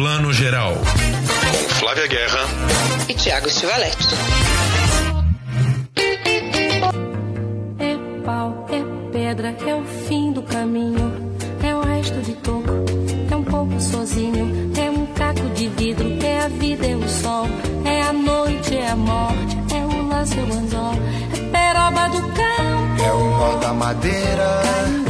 Plano Geral. Com Flávia Guerra e Tiago Stivalete. É pau, é pedra, é o fim do caminho. É o resto de toco, é um pouco sozinho. É um caco de vidro, é a vida, é o sol. É a noite, é a morte, é o laço, é o anzol. É peroba do campo, é o nó da madeira.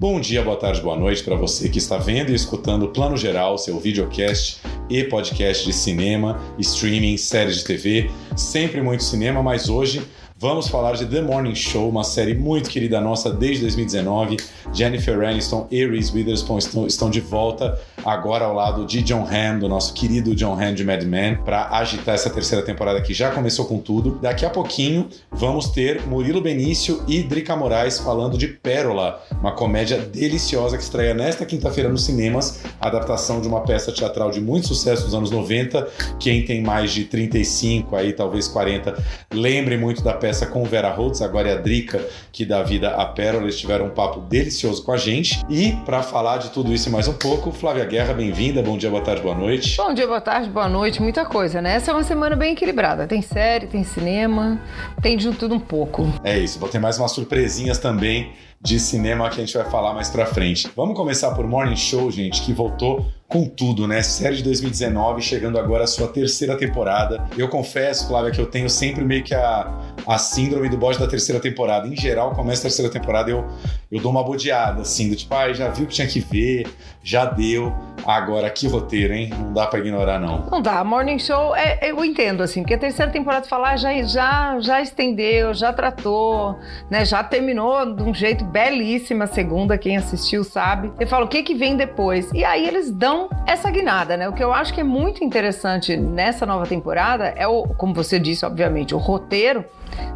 Bom dia, boa tarde, boa noite para você que está vendo e escutando o Plano Geral, seu videocast e podcast de cinema, streaming, séries de TV. Sempre muito cinema, mas hoje Vamos falar de The Morning Show, uma série muito querida nossa desde 2019. Jennifer Aniston e Reese Witherspoon estão, estão de volta agora ao lado de John Hamm, do nosso querido John Hamm de Mad Men, para agitar essa terceira temporada que já começou com tudo. Daqui a pouquinho vamos ter Murilo Benício e Drica Moraes falando de Pérola, uma comédia deliciosa que estreia nesta quinta-feira nos cinemas, adaptação de uma peça teatral de muito sucesso dos anos 90. Quem tem mais de 35 aí, talvez 40, lembre muito da peça conversa com Vera Holtz, agora é a Drica, que dá vida à Pérola. Eles tiveram um papo delicioso com a gente. E para falar de tudo isso e mais um pouco, Flávia Guerra, bem-vinda. Bom dia, boa tarde, boa noite. Bom dia, boa tarde, boa noite. Muita coisa, né? Essa é uma semana bem equilibrada. Tem série, tem cinema, tem de tudo um pouco. É isso. Vou ter mais umas surpresinhas também de cinema que a gente vai falar mais pra frente. Vamos começar por Morning Show, gente, que voltou com tudo, né? Série de 2019, chegando agora a sua terceira temporada. Eu confesso, Flávia, que eu tenho sempre meio que a, a síndrome do bode da terceira temporada. Em geral, começa a terceira temporada, eu, eu dou uma bodeada, assim, do tipo, ah, já viu que tinha que ver, já deu. Agora, que roteiro, hein? Não dá para ignorar, não. Não dá. Morning Show, é, eu entendo, assim, porque a terceira temporada falar já, já, já estendeu, já tratou, né? Já terminou de um jeito belíssimo a segunda, quem assistiu sabe. Você fala o que que vem depois. E aí eles dão essa guinada, né? O que eu acho que é muito interessante nessa nova temporada é o, como você disse, obviamente, o roteiro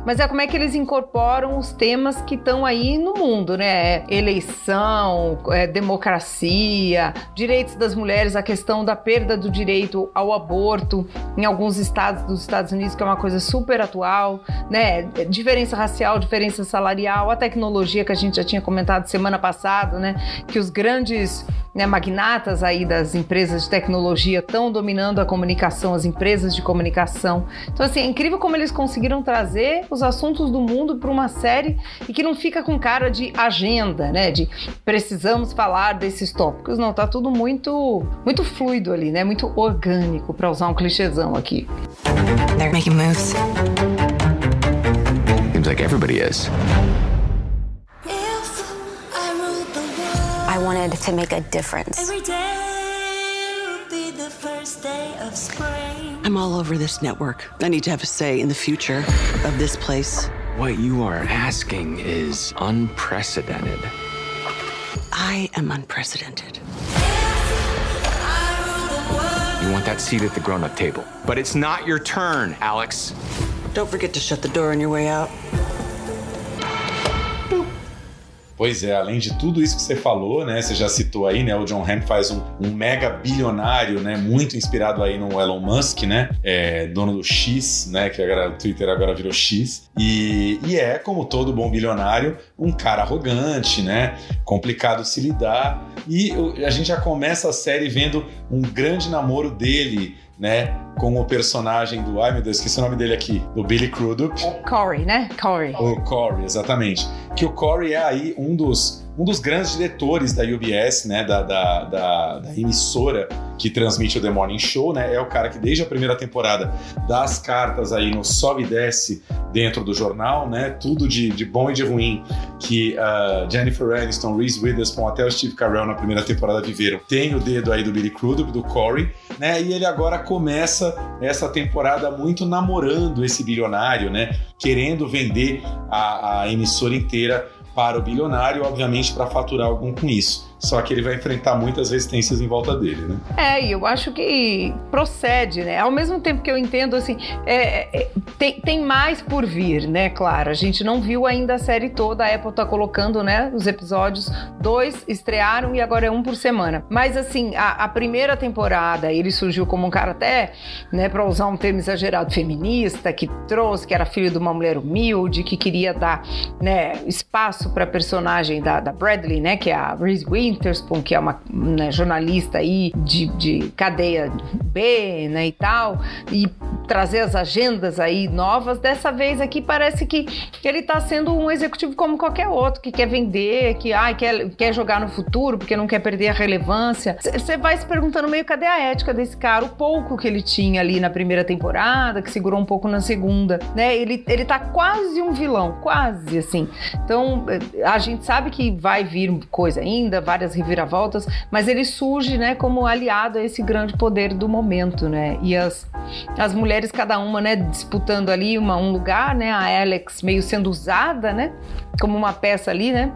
mas é como é que eles incorporam os temas que estão aí no mundo, né? Eleição, é democracia, direitos das mulheres, a questão da perda do direito ao aborto em alguns estados dos Estados Unidos, que é uma coisa super atual, né? Diferença racial, diferença salarial, a tecnologia que a gente já tinha comentado semana passada, né? Que os grandes né, magnatas aí das empresas de tecnologia estão dominando a comunicação, as empresas de comunicação. Então, assim, é incrível como eles conseguiram trazer trazer os assuntos do mundo para uma série e que não fica com cara de agenda, né? De precisamos falar desses tópicos. Não, tá tudo muito, muito fluido ali, né? Muito orgânico, para usar um clichêzão aqui. They're making moves. Seems like everybody is. Wanted to make a difference. every day I'm all over this network. I need to have a say in the future of this place. What you are asking is unprecedented. I am unprecedented. You want that seat at the grown up table. But it's not your turn, Alex. Don't forget to shut the door on your way out. Pois é, além de tudo isso que você falou, né? Você já citou aí, né? O John Hamm faz um, um mega bilionário, né? Muito inspirado aí no Elon Musk, né? É, dono do X, né? Que agora o Twitter agora virou X. E, e é, como todo bom bilionário, um cara arrogante, né? Complicado se lidar. E a gente já começa a série vendo um grande namoro dele né? Com o personagem do. Ai meu Deus, esqueci o nome dele aqui. Do Billy Crudup. Corey, né? Corey. O Corey, exatamente. Que o Corey é aí um dos um dos grandes diretores da UBS, né, da, da, da, da, emissora que transmite o The Morning Show, né, é o cara que desde a primeira temporada dá as cartas aí no sobe e desce dentro do jornal, né, tudo de, de bom e de ruim que uh, Jennifer Aniston, Reese Witherspoon até o Steve Carell na primeira temporada viveram. Tem o dedo aí do Billy Crudup, do Corey, né, e ele agora começa essa temporada muito namorando esse bilionário, né, querendo vender a, a emissora inteira para o bilionário, obviamente, para faturar algum com isso. Só que ele vai enfrentar muitas resistências em volta dele, né? É, e eu acho que procede, né? Ao mesmo tempo que eu entendo, assim, é, é, tem, tem mais por vir, né? Claro, a gente não viu ainda a série toda, a Apple tá colocando, né, os episódios, dois estrearam e agora é um por semana. Mas, assim, a, a primeira temporada, ele surgiu como um cara até, né, para usar um termo exagerado, feminista, que trouxe, que era filho de uma mulher humilde, que queria dar, né, espaço para personagem da, da Bradley, né, que é a Reese Witherspoon, Winterspoon, que é uma né, jornalista aí de, de cadeia B, né, e tal, e trazer as agendas aí novas. Dessa vez aqui parece que ele está sendo um executivo como qualquer outro, que quer vender, que ai, quer, quer jogar no futuro porque não quer perder a relevância. Você vai se perguntando meio cadê a ética desse cara, o pouco que ele tinha ali na primeira temporada, que segurou um pouco na segunda, né? Ele, ele tá quase um vilão, quase assim. Então, a gente sabe que vai vir coisa ainda, várias reviravoltas, mas ele surge, né, como aliado a esse grande poder do momento, né? E as, as mulheres, cada uma, né, disputando ali uma, um lugar, né? A Alex meio sendo usada, né? Como uma peça ali, né?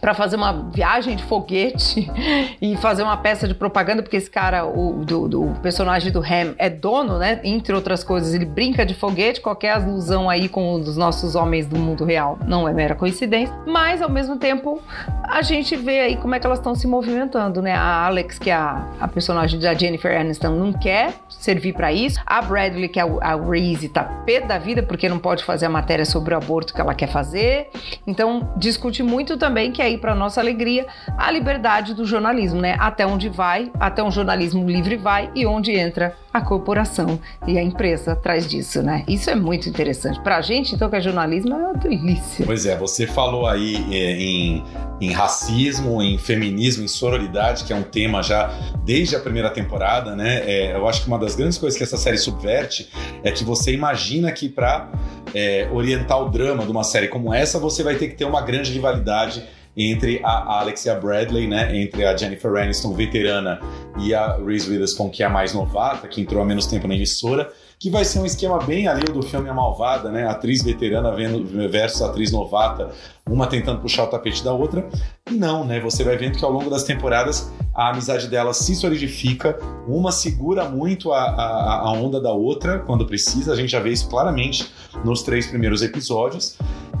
Para fazer uma viagem de foguete e fazer uma peça de propaganda, porque esse cara, o do, do, personagem do Ham, é dono, né? Entre outras coisas, ele brinca de foguete, qualquer alusão aí com um dos nossos homens do mundo real não é mera coincidência, mas ao mesmo tempo a gente vê aí como é que elas estão se movimentando, né? A Alex, que é a, a personagem da Jennifer Aniston, não quer servir para isso. A Bradley, que é a, a Reese, tá pé da vida porque não pode fazer a matéria sobre o aborto que ela quer fazer. Então, discute muito também que é aí, para nossa alegria, a liberdade do jornalismo, né? Até onde vai, até um jornalismo livre vai e onde entra a corporação e a empresa atrás disso, né? Isso é muito interessante. Pra gente, então, que é jornalismo, é uma delícia. Pois é, você falou aí é, em, em racismo, em feminismo, em sororidade, que é um tema já desde a primeira temporada, né? É, eu acho que uma das grandes coisas que essa série subverte é que você imagina que para é, orientar o drama de uma série como essa, você vai ter que ter uma grande rivalidade entre a Alex e a Bradley, né? Entre a Jennifer Aniston, veterana, e a Reese Witherspoon, que é a mais novata, que entrou há menos tempo na emissora, que vai ser um esquema bem ali do filme A Malvada, né? Atriz veterana versus atriz novata, uma tentando puxar o tapete da outra. E não, né? Você vai vendo que ao longo das temporadas a amizade delas se solidifica, uma segura muito a, a, a onda da outra quando precisa, a gente já vê isso claramente nos três primeiros episódios.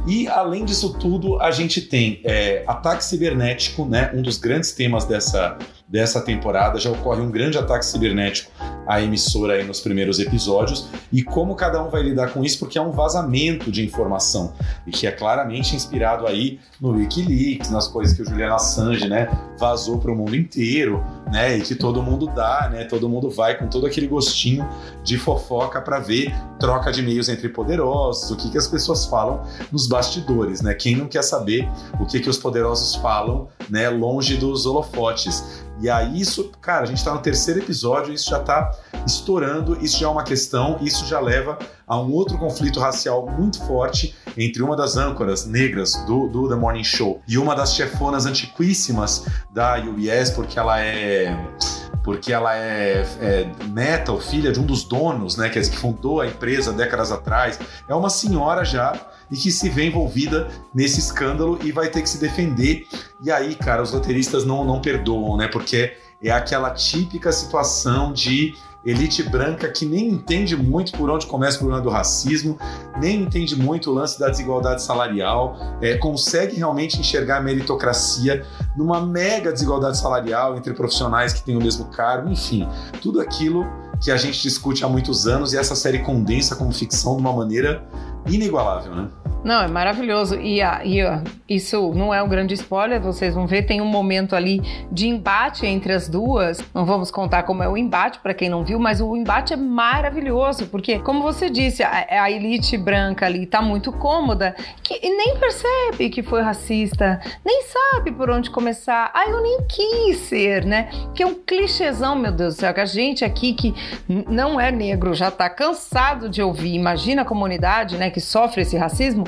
E além disso tudo, a gente tem é, ataque cibernético, né? Um dos grandes temas dessa, dessa temporada. Já ocorre um grande ataque cibernético à emissora aí nos primeiros episódios. E como cada um vai lidar com isso, porque é um vazamento de informação. E que é claramente inspirado aí no Wikileaks, nas coisas que o Julian Assange, né, vazou para o mundo inteiro, né? E que todo mundo dá, né? Todo mundo vai com todo aquele gostinho de fofoca para ver troca de e-mails entre poderosos, o que, que as pessoas falam nos bastidores, né? Quem não quer saber o que, que os poderosos falam, né, longe dos holofotes. E aí, isso, cara, a gente tá no terceiro episódio, isso já tá estourando, isso já é uma questão, isso já leva a um outro conflito racial muito forte entre uma das âncoras negras do, do The Morning Show e uma das chefonas antiquíssimas da UBS, porque ela é porque ela é, é, neta ou filha de um dos donos, né, que fundou a empresa décadas atrás. É uma senhora já e que se vê envolvida nesse escândalo e vai ter que se defender. E aí, cara, os roteiristas não, não perdoam, né? Porque é aquela típica situação de elite branca que nem entende muito por onde começa o problema do racismo, nem entende muito o lance da desigualdade salarial, é, consegue realmente enxergar a meritocracia numa mega desigualdade salarial entre profissionais que têm o mesmo cargo, enfim, tudo aquilo que a gente discute há muitos anos e essa série condensa como ficção de uma maneira inigualável, né? Não, é maravilhoso. E, a, e a, isso não é um grande spoiler, vocês vão ver, tem um momento ali de embate entre as duas. Não vamos contar como é o embate para quem não viu, mas o embate é maravilhoso, porque, como você disse, a, a elite branca ali tá muito cômoda que, e nem percebe que foi racista, nem sabe por onde começar. Ah, eu nem quis ser, né? Que é um clichêzão, meu Deus do céu, que a gente aqui que não é negro já tá cansado de ouvir. Imagina a comunidade, né, que sofre esse racismo.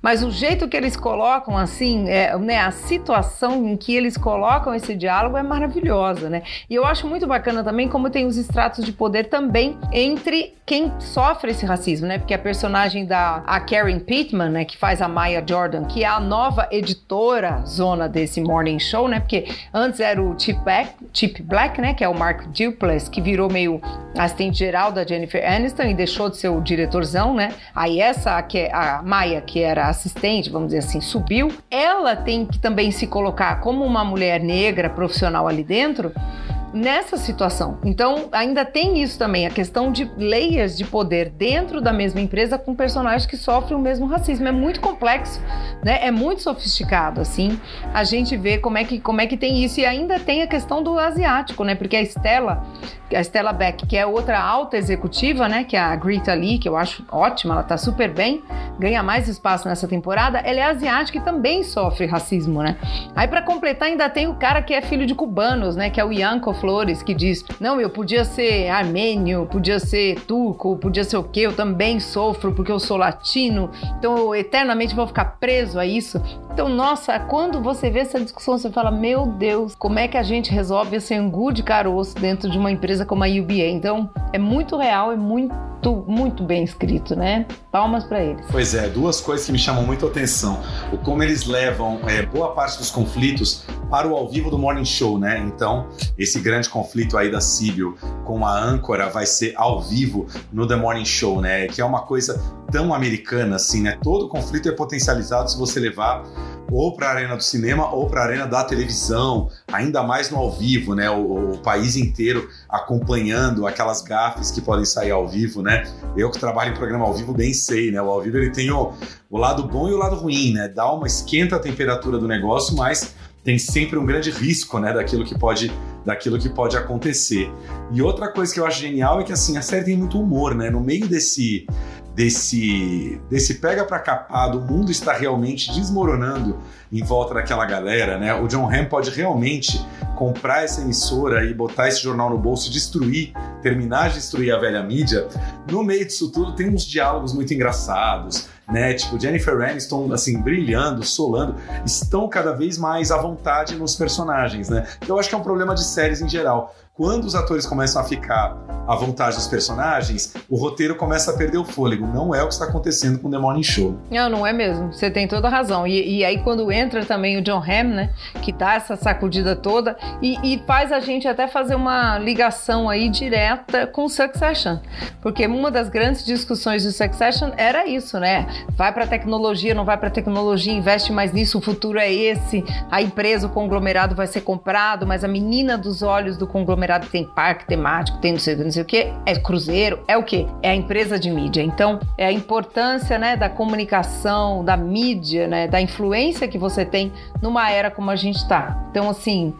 Mas o jeito que eles colocam, assim, é, né, a situação em que eles colocam esse diálogo é maravilhosa, né? E eu acho muito bacana também como tem os estratos de poder também entre quem sofre esse racismo, né? Porque a personagem da a Karen Pittman, né, que faz a Maya Jordan, que é a nova editora zona desse morning show, né? Porque antes era o Chip Black, Chip Black né, que é o Mark Duplass, que virou meio assistente geral da Jennifer Aniston e deixou de ser o diretorzão, né? Aí essa que é a Maya, que era assistente, vamos dizer assim, subiu, ela tem que também se colocar como uma mulher negra profissional ali dentro nessa situação. Então, ainda tem isso também, a questão de layers de poder dentro da mesma empresa com personagens que sofrem o mesmo racismo. É muito complexo, né? É muito sofisticado, assim. A gente vê como é que, como é que tem isso. E ainda tem a questão do asiático, né? Porque a Estela, a Stella Beck, que é outra alta executiva, né? Que é a Greta Lee, que eu acho ótima, ela tá super bem, ganha mais espaço nessa temporada. Ela é asiática e também sofre racismo, né? Aí, para completar, ainda tem o cara que é filho de cubanos, né? Que é o Ianco Flores, que diz: Não, eu podia ser armênio, podia ser turco, podia ser o quê? Eu também sofro porque eu sou latino, então eu eternamente vou ficar preso a isso. Então, nossa, quando você vê essa discussão, você fala: Meu Deus, como é que a gente resolve esse angu de caroço dentro de uma empresa como a UBA? Então, é muito real, é muito muito, bem escrito, né? Palmas para eles. Pois é, duas coisas que me chamam muito a atenção. O como eles levam é, boa parte dos conflitos para o ao vivo do Morning Show, né? Então, esse grande conflito aí da Síbio com a âncora vai ser ao vivo no The Morning Show, né? Que é uma coisa tão americana assim, né? Todo conflito é potencializado se você levar ou para a arena do cinema ou para a arena da televisão, ainda mais no ao vivo, né? O, o, país inteiro acompanhando aquelas gafes que podem sair ao vivo, né? Eu que trabalho em programa ao vivo bem sei, né? O ao vivo ele tem o, o lado bom e o lado ruim, né? Dá uma esquenta a temperatura do negócio, mas tem sempre um grande risco, né, daquilo que pode, daquilo que pode acontecer. E outra coisa que eu acho genial é que assim a série tem muito humor, né? No meio desse desse desse pega para capado, o mundo está realmente desmoronando em volta daquela galera, né? O John Hamm pode realmente comprar essa emissora e botar esse jornal no bolso, destruir, terminar de destruir a velha mídia. No meio disso tudo tem uns diálogos muito engraçados, né? Tipo, Jennifer Aniston, assim, brilhando, solando, estão cada vez mais à vontade nos personagens, né? Eu acho que é um problema de séries em geral. Quando os atores começam a ficar à vontade dos personagens, o roteiro começa a perder o fôlego. Não é o que está acontecendo com The Morning Show. Não, não é mesmo. Você tem toda a razão. E, e aí, quando entra também o John Hamm, né? Que dá essa sacudida toda e, e, faz a gente até fazer uma ligação aí direta com Succession. Porque uma das grandes discussões de Succession era isso, né? Vai para tecnologia, não vai para tecnologia, investe mais nisso, o futuro é esse. A empresa, o conglomerado vai ser comprado, mas a menina dos olhos do conglomerado tem parque temático, tem não sei, não sei o que, é cruzeiro, é o que? É a empresa de mídia. Então, é a importância né, da comunicação, da mídia, né, da influência que você tem numa era como a gente está. Então, assim,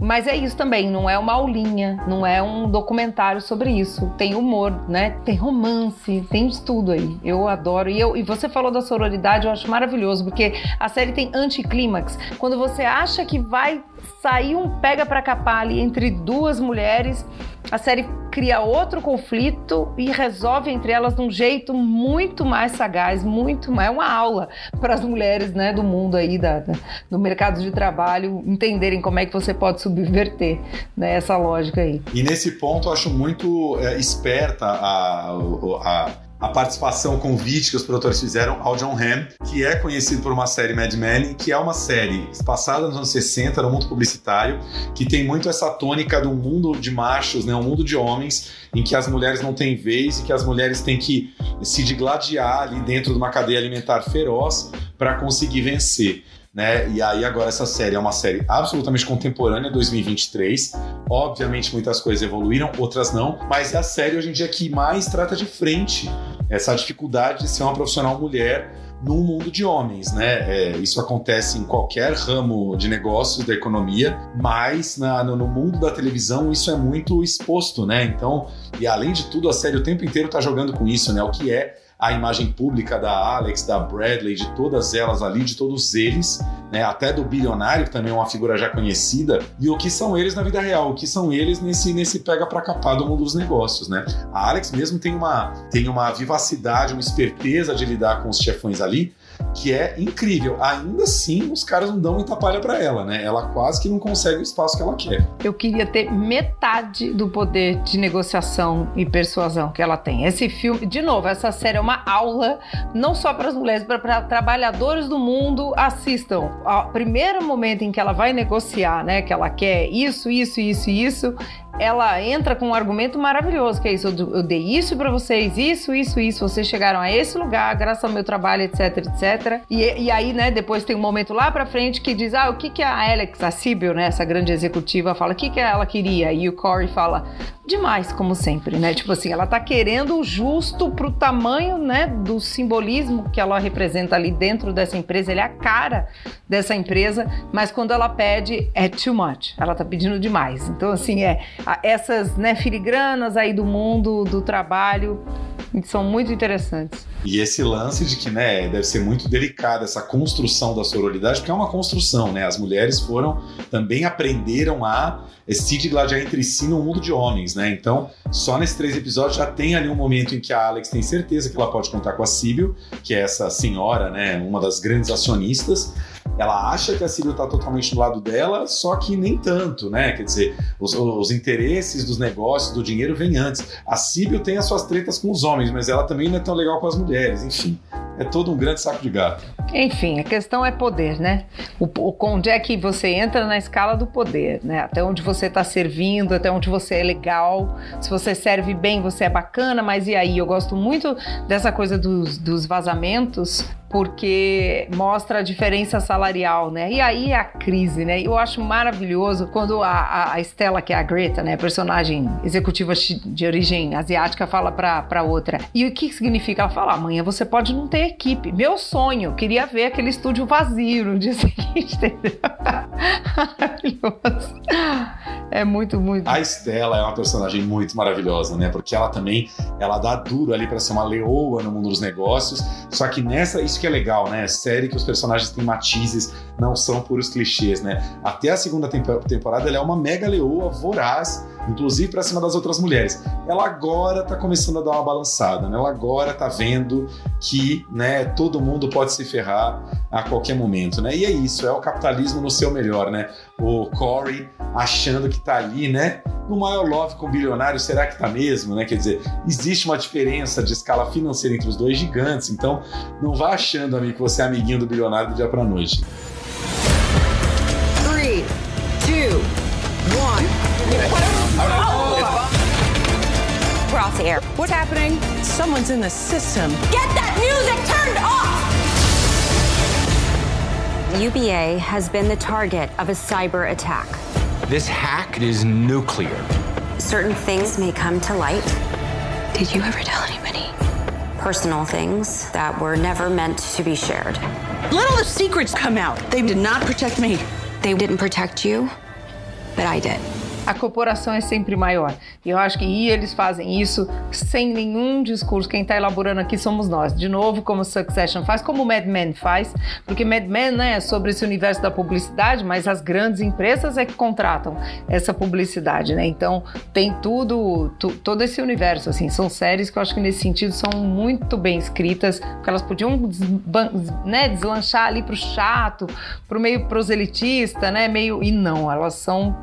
mas é isso também, não é uma aulinha, não é um documentário sobre isso. Tem humor, né? Tem romance, tem de tudo aí. Eu adoro. E, eu, e você falou da sororidade, eu acho maravilhoso, porque a série tem anticlímax. Quando você acha que vai sair um pega para capar ali entre duas mulheres, a série cria outro conflito e resolve entre elas de um jeito muito mais sagaz, muito mais é uma aula para as mulheres, né, do mundo aí da, da, do mercado de trabalho entenderem como é que você pode subverter né, essa lógica aí. E nesse ponto eu acho muito é, esperta a, a a participação convite que os produtores fizeram ao John Hamm, que é conhecido por uma série Mad Men, que é uma série passada nos anos 60 no mundo publicitário, que tem muito essa tônica do mundo de machos, né, um mundo de homens, em que as mulheres não têm vez e que as mulheres têm que se digladiar ali dentro de uma cadeia alimentar feroz para conseguir vencer. Né? E aí agora essa série é uma série absolutamente contemporânea, 2023. Obviamente muitas coisas evoluíram, outras não, mas é a série hoje em dia que mais trata de frente essa dificuldade de ser uma profissional mulher num mundo de homens, né? É, isso acontece em qualquer ramo de negócios da economia, mas na, no, no, mundo da televisão isso é muito exposto, né? Então, e além de tudo, a série o tempo inteiro está jogando com isso, né? O que é a imagem pública da Alex, da Bradley, de todas elas ali, de todos eles, né, até do bilionário, que também é uma figura já conhecida, e o que são eles na vida real, o que são eles nesse, nesse pega para capar do mundo dos negócios, né? A Alex mesmo tem uma, tem uma vivacidade, uma esperteza de lidar com os chefões ali, que é incrível. Ainda assim, os caras não dão muita palha para ela, né? Ela quase que não consegue o espaço que ela quer. Eu queria ter metade do poder de negociação e persuasão que ela tem. Esse filme, de novo, essa série é uma aula não só para as mulheres, para trabalhadores do mundo assistam. O primeiro momento em que ela vai negociar, né, que ela quer isso, isso, isso, isso, ela entra com um argumento maravilhoso, que é isso, eu, dei isso para vocês, isso, isso, isso, vocês chegaram a esse lugar, graças ao meu trabalho, etc, etc. E, e aí, né, depois tem um momento lá pra frente que diz, ah, o que que a Alex, a Sibyl, né, essa grande executiva, fala, o que que ela queria? E o Corey fala, demais, como sempre, né? Tipo assim, ela tá querendo o justo pro tamanho, né, do simbolismo que ela representa ali dentro dessa empresa, ele é a cara dessa empresa, mas quando ela pede, é too much, ela tá pedindo demais. Então, assim, é, essas, né, filigranas aí do mundo, do trabalho, são muito interessantes. E esse lance de que, né, deve ser muito delicada essa construção da sororidade, porque é uma construção, né? As mulheres foram, também aprenderam a se digladiar entre si no mundo de homens, né? Então, só nesses três episódios já tem ali um momento em que a Alex tem certeza que ela pode contar com a Sibyl, que é essa senhora, né, uma das grandes acionistas, ela acha que a Sírio está totalmente do lado dela, só que nem tanto, né? Quer dizer, os, os interesses dos negócios, do dinheiro vêm antes. A Sírio tem as suas tretas com os homens, mas ela também não é tão legal com as mulheres, enfim. É todo um grande saco de gato. Enfim, a questão é poder, né? O, o, onde é que você entra na escala do poder, né? Até onde você está servindo, até onde você é legal. Se você serve bem, você é bacana, mas e aí? Eu gosto muito dessa coisa dos, dos vazamentos, porque mostra a diferença salarial, né? E aí a crise, né? Eu acho maravilhoso quando a, a Estela, que é a Greta, né, personagem executiva de origem asiática, fala pra, outra. E o que significa? Ela fala: amanhã você pode não ter equipe. Meu sonho, queria ver aquele estúdio vazio no dia seguinte, entendeu? Maravilhoso. É muito, muito. A Estela é uma personagem muito maravilhosa, né? Porque ela também, ela dá duro ali para ser uma leoa no mundo dos negócios. Só que nessa, isso que é legal, né? Série que os personagens têm matizes, não são puros clichês, né? Até a segunda temporada ela é uma mega leoa voraz inclusive para cima das outras mulheres. Ela agora está começando a dar uma balançada, né? ela agora está vendo que né, todo mundo pode se ferrar a qualquer momento. Né? E é isso, é o capitalismo no seu melhor. Né? O Corey achando que está ali, né? No maior love com o bilionário, será que está mesmo? Né? Quer dizer, existe uma diferença de escala financeira entre os dois gigantes, então não vá achando, amigo, que você é amiguinho do bilionário do dia para noite. Three, two, one. We're off the air. What's happening? Someone's in the system. Get that UBA has been the target of a cyber attack. This hack is nuclear. Certain things may come to light. Did you ever tell anybody? Personal things that were never meant to be shared. Let all the secrets come out. They did not protect me. They didn't protect you, but I did. A corporação é sempre maior. E eu acho que e eles fazem isso sem nenhum discurso. Quem está elaborando aqui somos nós. De novo, como Succession faz, como Mad Men faz, porque Mad Men né, é sobre esse universo da publicidade, mas as grandes empresas é que contratam essa publicidade, né? Então tem tudo, tu, todo esse universo, assim. São séries que eu acho que nesse sentido são muito bem escritas, porque elas podiam né, deslanchar ali para o chato, para o meio proselitista, né? Meio e não, elas são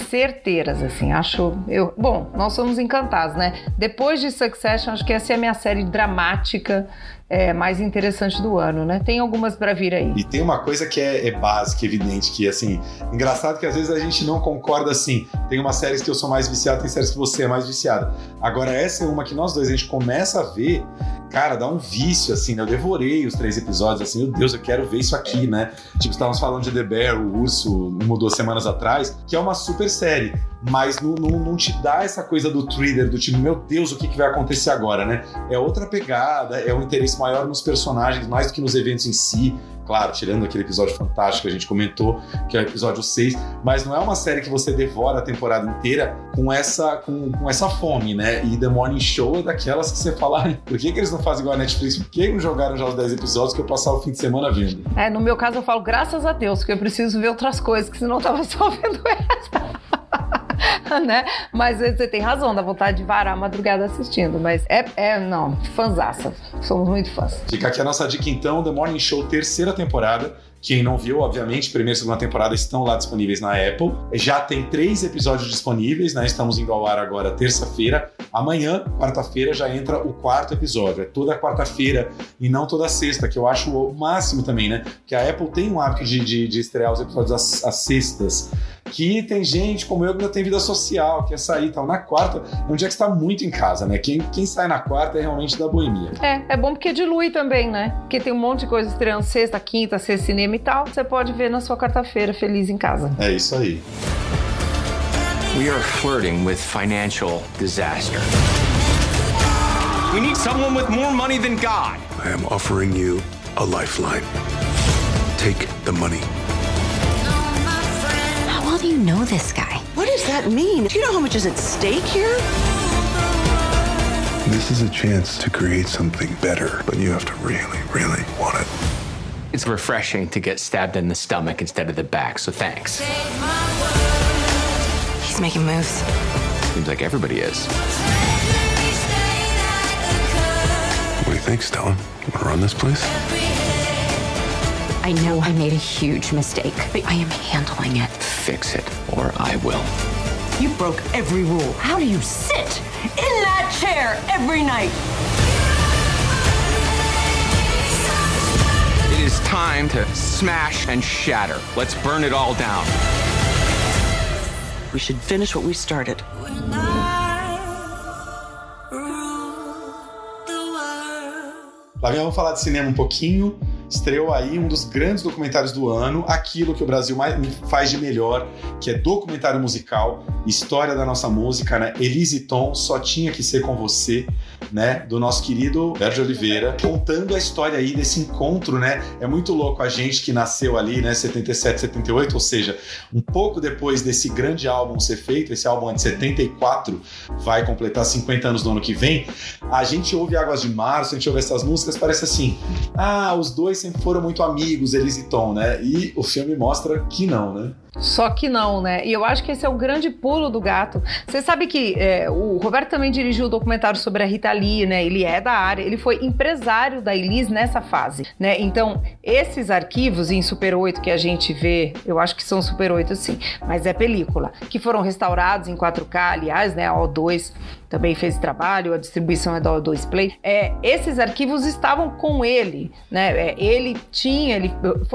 certeiras, assim, acho. Eu, bom, nós somos encantados, né? Depois de Succession, acho que essa é a minha série dramática é, mais interessante do ano, né? Tem algumas para vir aí. E tem uma coisa que é, é, básica, evidente, que assim, engraçado que às vezes a gente não concorda assim. Tem umas séries que eu sou mais viciado, tem séries que você é mais viciado. Agora, essa é uma que nós dois a gente começa a ver, cara, dá um vício, assim, né? Eu devorei os três episódios, assim, meu Deus, eu quero ver isso aqui, né? Tipo, estávamos falando de The Bear, o Urso, mudou semanas atrás, que é uma super série mas não, não, não, te dá essa coisa do thriller, do tipo, meu Deus, o que, que vai acontecer agora, né? É outra pegada, é um interesse maior nos personagens, mais do que nos eventos em si. Claro, tirando aquele episódio fantástico que a gente comentou, que é o episódio 6, mas não é uma série que você devora a temporada inteira com essa, com, com essa fome, né? E The Morning Show é daquelas que você fala, por que, que eles não fazem igual a Netflix? Por que não jogaram já os 10 episódios que eu passava o fim de semana vendo? É, no meu caso eu falo, graças a Deus, que eu preciso ver outras coisas, que senão eu tava só vendo essa. né? Mas você tem razão, dá vontade de varar a madrugada assistindo. Mas é, é não, fanzaça. Somos muito fãs. Fica aqui a nossa dica então, The Morning Show, terceira temporada. Quem não viu, obviamente, primeira e segunda temporada estão lá disponíveis na Apple. Já tem três episódios disponíveis, né? Estamos indo ao ar agora terça-feira. Amanhã, quarta-feira, já entra o quarto episódio. É toda quarta-feira e não toda sexta, que eu acho o máximo também, né? Que a Apple tem um hábito de, de, de estrear os episódios às, às sextas. Que tem gente como eu que não tem vida social, quer sair e tal. Na quarta, é um dia que está muito em casa, né? Quem, quem sai na quarta é realmente da boemia. É, é bom porque dilui também, né? Porque tem um monte de coisa estreando sexta, quinta, sexta, cinema e tal. Você pode ver na sua quarta-feira feliz em casa. É isso aí. We are flirting with financial disaster. We need someone with more money than God. I am offering you a lifeline. Take the money. How do you know this guy? What does that mean? Do you know how much is at stake here? This is a chance to create something better, but you have to really, really want it. It's refreshing to get stabbed in the stomach instead of the back, so thanks. He's making moves. Seems like everybody is. What do you think, Stella? Want to run this place? I know I made a huge mistake, but I am handling it. Fix it, or I will. You broke every rule. How do you sit in that chair every night? It is time to smash and shatter. Let's burn it all down. We should finish what we started. Flavinha, vamos falar de cinema um pouquinho. Estreou aí um dos grandes documentários do ano, aquilo que o Brasil mais faz de melhor, que é documentário musical, história da nossa música, né? Elise Tom, Só Tinha Que Ser Com Você, né? Do nosso querido Sérgio Oliveira, contando a história aí desse encontro, né? É muito louco a gente que nasceu ali, né? 77, 78, ou seja, um pouco depois desse grande álbum ser feito, esse álbum é de 74, vai completar 50 anos no ano que vem, a gente ouve Águas de Março, a gente ouve essas músicas, parece assim, ah, os dois sempre foram muito amigos, eles e Tom, né? E o filme mostra que não, né? Só que não, né? E eu acho que esse é o grande pulo do gato. Você sabe que é, o Roberto também dirigiu o documentário sobre a Rita Lee, né? Ele é da área, ele foi empresário da Elis nessa fase, né? Então, esses arquivos em Super 8 que a gente vê, eu acho que são Super 8 sim, mas é película, que foram restaurados em 4K, aliás, né? A O2 também fez trabalho, a distribuição é da O2 Play. É, esses arquivos estavam com ele, né? É, ele tinha, ele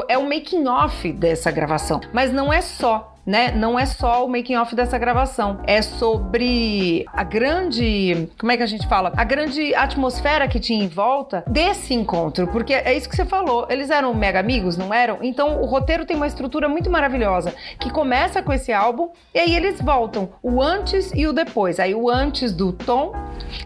é o making off dessa gravação, mas não é só né? Não é só o making off dessa gravação, é sobre a grande, como é que a gente fala? A grande atmosfera que tinha em volta desse encontro, porque é isso que você falou, eles eram mega amigos, não eram? Então o roteiro tem uma estrutura muito maravilhosa, que começa com esse álbum e aí eles voltam, o antes e o depois. Aí o antes do Tom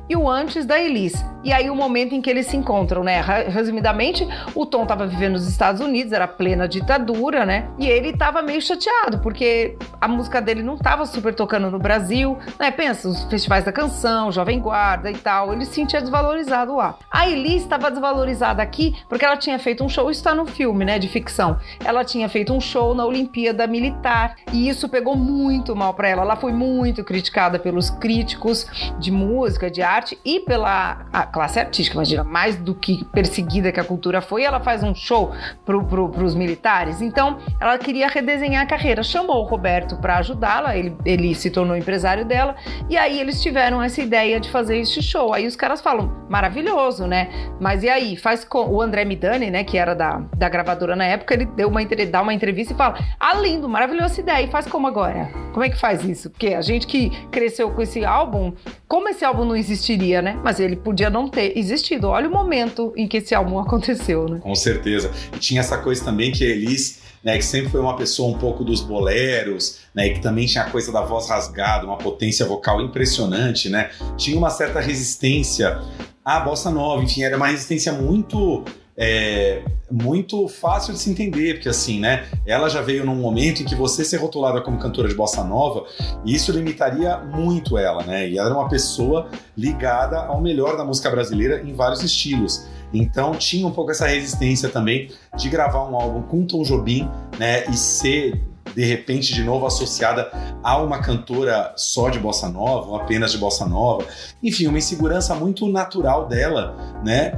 e o antes da Elise. E aí o momento em que eles se encontram, né? Resumidamente, o Tom estava vivendo nos Estados Unidos, era plena ditadura, né? E ele estava meio chateado, porque a música dele não estava super tocando no Brasil, né? Pensa, os festivais da canção, Jovem Guarda e tal, ele se sentia desvalorizado lá. A Elise estava desvalorizada aqui porque ela tinha feito um show, isso está no filme, né, de ficção. Ela tinha feito um show na Olimpíada Militar e isso pegou muito mal para ela. Ela foi muito criticada pelos críticos de música, de arte e pela classe artística, imagina, mais do que perseguida que a cultura foi, ela faz um show pro, pro, pros militares. Então, ela queria redesenhar a carreira. Chamou o Roberto para ajudá-la, ele, ele se tornou empresário dela, e aí eles tiveram essa ideia de fazer este show. Aí os caras falam, maravilhoso, né? Mas e aí? Faz com o André Midani, né, que era da, da gravadora na época, ele deu uma, dá uma entrevista e fala: Ah, lindo, maravilhosa ideia, e faz como agora? Como é que faz isso? Porque a gente que cresceu com esse álbum, como esse álbum não existiria, né? Mas ele podia não ter existido. Olha o momento em que esse álbum aconteceu, né? Com certeza. E tinha essa coisa também que a Elis, né, que sempre foi uma pessoa um pouco dos boleros, né, e que também tinha a coisa da voz rasgada, uma potência vocal impressionante, né? Tinha uma certa resistência à bossa nova, enfim, era uma resistência muito é, muito fácil de se entender, porque assim, né? Ela já veio num momento em que você ser rotulada como cantora de bossa nova, isso limitaria muito ela, né? E ela era uma pessoa ligada ao melhor da música brasileira em vários estilos. Então tinha um pouco essa resistência também de gravar um álbum com Tom Jobim, né? E ser de repente de novo associada a uma cantora só de bossa nova, ou apenas de bossa nova. Enfim, uma insegurança muito natural dela, né?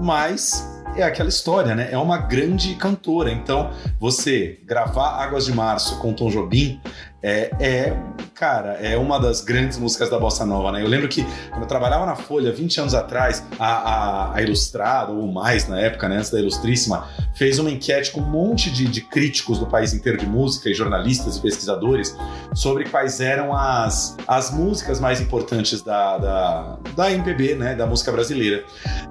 Mas é aquela história, né? É uma grande cantora. Então, você gravar Águas de Março com Tom Jobim é, é cara, é uma das grandes músicas da Bossa Nova, né? Eu lembro que quando eu trabalhava na Folha, 20 anos atrás, a, a, a Ilustrada, ou mais na época, né, antes da Ilustríssima, fez uma enquete com um monte de, de críticos do país inteiro de música, e jornalistas e pesquisadores, sobre quais eram as, as músicas mais importantes da, da, da MPB, né, da música brasileira.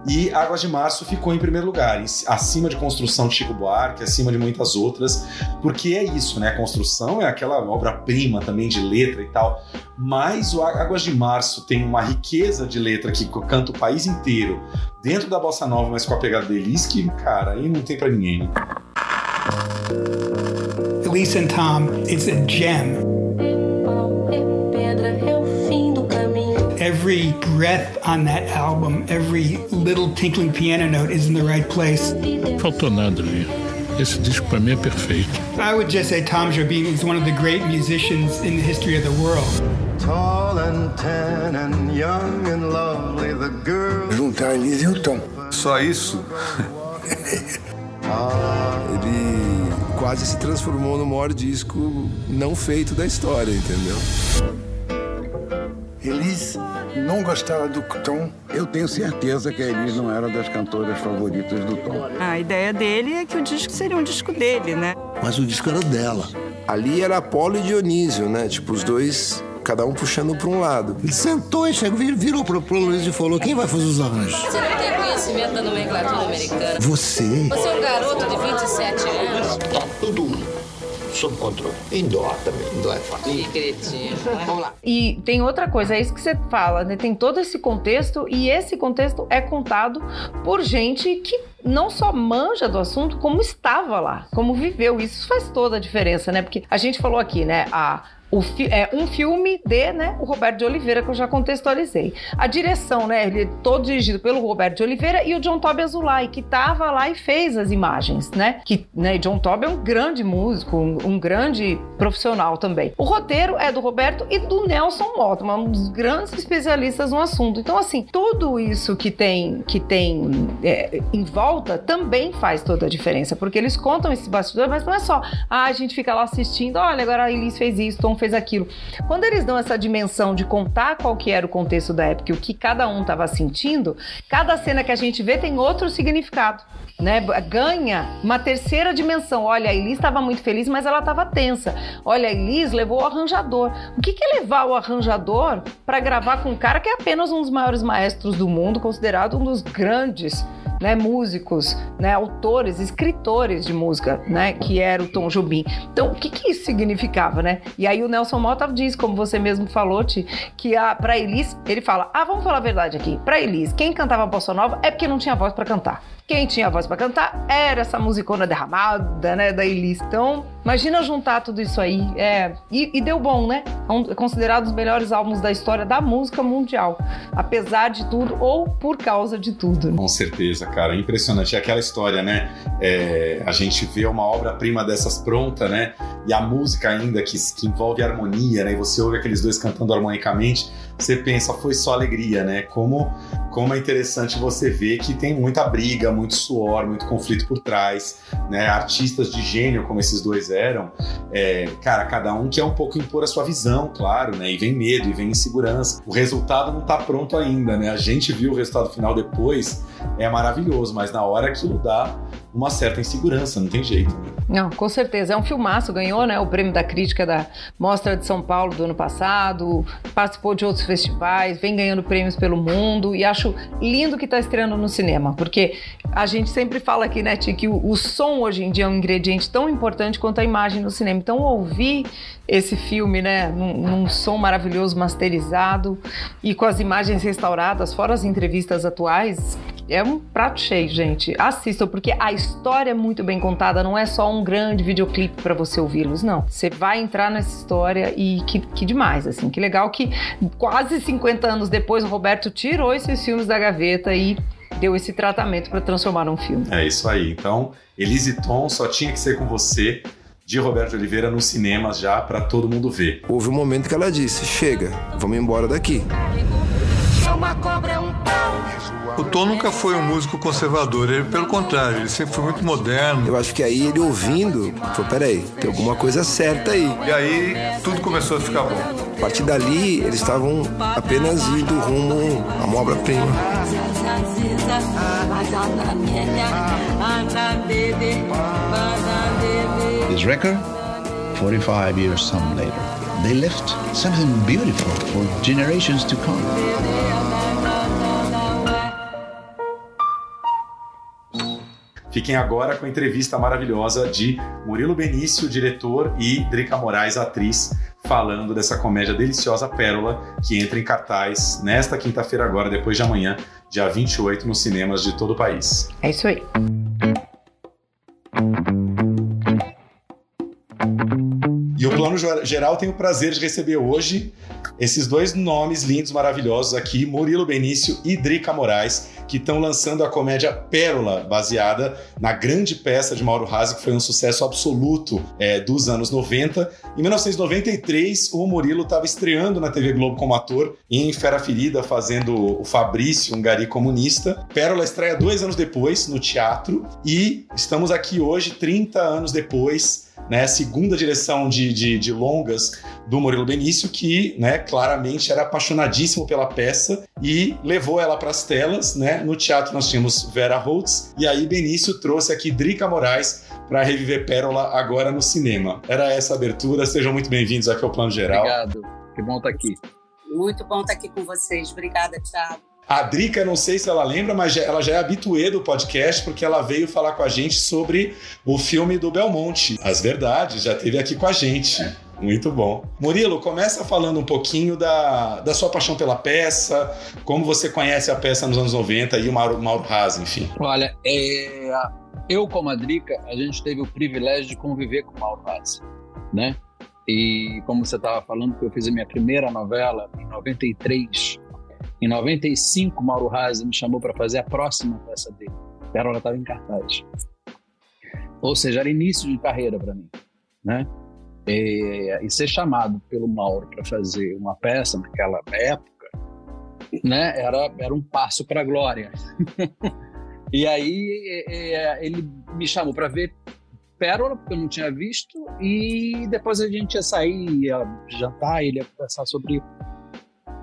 E Águas de Março ficou em primeiro lugar, acima de Construção de Chico Buarque, acima de muitas outras, porque é isso, né? A construção é aquela obra-prima também de letra e tal, mas o Águas de Março tem uma riqueza de letra que canta o país inteiro, dentro da bossa nova, mas com a pegada deles, que, cara, aí não tem para ninguém. Né? Elise and Tom is a gem. Every breath on that album, every little tinkling piano note is in the right place. Faltou nada ali. Esse disco para mim é perfeito. I would just say Tom Jobim is one of the great musicians in the history of the world. Tall and tan and young and lovely, the girl. Juntar Elise e o Tom. Só isso? Ele quase se transformou no maior disco não feito da história, entendeu? Elise não gostava do Tom. Eu tenho certeza que a Elise não era das cantoras favoritas do Tom. A ideia dele é que o disco seria um disco dele, né? Mas o disco era dela. Ali era Apolo e Dionísio, né? Tipo, os dois cada um puxando para um lado. Ele sentou e chegou, virou pro, pro Luiz e falou: quem vai fazer os arranjos? Você não tem conhecimento da nomenclatura americana? Você? Você é um garoto de 27 anos? Tá tudo sob controle. Indoor também, indoor é fácil. Vamos lá. E tem outra coisa, é isso que você fala, né? Tem todo esse contexto e esse contexto é contado por gente que não só manja do assunto, como estava lá, como viveu. Isso faz toda a diferença, né? Porque a gente falou aqui, né? A fi é um filme de, né, o Roberto de Oliveira, que eu já contextualizei. A direção, né, ele é todo dirigido pelo Roberto de Oliveira e o John Toby Azulay, que estava lá e fez as imagens, né? Que, né, John Toby é um grande músico, um, um, grande profissional também. O roteiro é do Roberto e do Nelson Mota, um dos grandes especialistas no assunto. Então, assim, tudo isso que tem, que tem é, em volta também faz toda a diferença, porque eles contam esse bastidor, mas não é só, ah, a gente fica lá assistindo, olha, agora a Elis fez isso, Tom fez aquilo. Quando eles dão essa dimensão de contar qual que era o contexto da época e o que cada um estava sentindo, cada cena que a gente vê tem outro significado. Né, ganha uma terceira dimensão. Olha, a Elis estava muito feliz, mas ela estava tensa. Olha, a Elis levou o arranjador. O que, que é levar o arranjador para gravar com um cara que é apenas um dos maiores maestros do mundo, considerado um dos grandes né, músicos, né, autores, escritores de música, né, que era o Tom Jobim. Então, o que, que isso significava, né? E aí o Nelson Mota diz, como você mesmo falou, Ti, que para Elis, ele fala: "Ah, vamos falar a verdade aqui. Para Elis, quem cantava bossa nova é porque não tinha voz para cantar. Quem tinha voz para cantar era essa musicona derramada, né, da Elis. Então, imagina juntar tudo isso aí. É, e, e deu bom, né? É, é considerado os melhores álbuns da história da música mundial. Apesar de tudo ou por causa de tudo. Com certeza, cara. Impressionante. É aquela história, né? É, a gente vê uma obra-prima dessas pronta, né? E a música ainda que, que envolve harmonia, né? E você ouve aqueles dois cantando harmonicamente você pensa, foi só alegria, né? Como, como é interessante você ver que tem muita briga, muito suor, muito conflito por trás, né? Artistas de gênio como esses dois eram, é, cara, cada um quer um pouco impor a sua visão, claro, né? E vem medo, e vem insegurança. O resultado não tá pronto ainda, né? A gente viu o resultado final depois, é maravilhoso, mas na hora aquilo dá uma certa insegurança, não tem jeito. Não, com certeza. É um filmaço, ganhou né, o prêmio da crítica da Mostra de São Paulo do ano passado, participou de outros festivais, vem ganhando prêmios pelo mundo e acho lindo que está estreando no cinema, porque a gente sempre fala aqui, né, Ti, que o, o som hoje em dia é um ingrediente tão importante quanto a imagem no cinema. Então, ouvir esse filme, né, num, num, som maravilhoso, masterizado e com as imagens restauradas, fora as entrevistas atuais, é um prato cheio, gente. Assistam, porque a história é muito bem contada, não é só um grande videoclipe para você ouvi-los, não. Você vai entrar nessa história e que, que demais, assim, que legal que quase 50 anos depois o Roberto tirou esses filmes da gaveta e deu esse tratamento para transformar num filme. É isso aí. Então, Elise Tom só tinha que ser com você de Roberto Oliveira nos cinemas já para todo mundo ver. Houve um momento que ela disse: "Chega, vamos embora daqui". O Tom nunca foi um músico conservador, ele pelo contrário, ele sempre foi muito moderno. Eu acho que aí ele ouvindo, falou: peraí, tem alguma coisa certa aí. E aí tudo começou a ficar bom. A partir dali, eles estavam apenas indo rumo a uma obra-prima. This record, 45 years some later, they left something beautiful for generations to come. Fiquem agora com a entrevista maravilhosa de Murilo Benício, diretor, e Drica Moraes, atriz, falando dessa comédia deliciosa Pérola, que entra em cartaz nesta quinta-feira agora, depois de amanhã, dia 28, nos cinemas de todo o país. É isso aí. Geral tem o prazer de receber hoje esses dois nomes lindos, maravilhosos aqui, Murilo Benício e Drica Moraes, que estão lançando a comédia Pérola, baseada na grande peça de Mauro Razzi, que foi um sucesso absoluto é, dos anos 90. Em 1993, o Murilo estava estreando na TV Globo como ator, em Fera Ferida, fazendo o Fabrício, um gari comunista. Pérola estreia dois anos depois, no teatro, e estamos aqui hoje, 30 anos depois, né, segunda direção de, de, de, longas do Murilo Benício, que né, claramente era apaixonadíssimo pela peça e levou ela para as telas. Né? No teatro nós tínhamos Vera Holtz, e aí Benício trouxe aqui Drica Moraes para reviver Pérola agora no cinema. Era essa abertura, sejam muito bem-vindos aqui ao Plano Geral. Obrigado, que bom estar aqui. Muito bom estar aqui com vocês. Obrigada, Thiago. A Drica, não sei se ela lembra, mas ela já é habituê do podcast, porque ela veio falar com a gente sobre o filme do Belmonte. As Verdades, já esteve aqui com a gente. Muito bom. Murilo, começa falando um pouquinho da, da sua paixão pela peça, como você conhece a peça nos anos 90 e o Mauro, Mauro Haas, enfim. Olha, é, eu como a Drica, a gente teve o privilégio de conviver com o Mauro Haas, né? E como você estava falando, que eu fiz a minha primeira novela em 93, em 95, Mauro Razzi me chamou para fazer a próxima peça dele. Pérola estava em cartaz. Ou seja, era início de carreira para mim, né? E, e, ser chamado pelo Mauro para fazer uma peça naquela época, né? Era, era um passo para a glória. e aí ele me chamou para ver Pérola, porque eu não tinha visto, e depois a gente ia sair, ia jantar, ele ia conversar sobre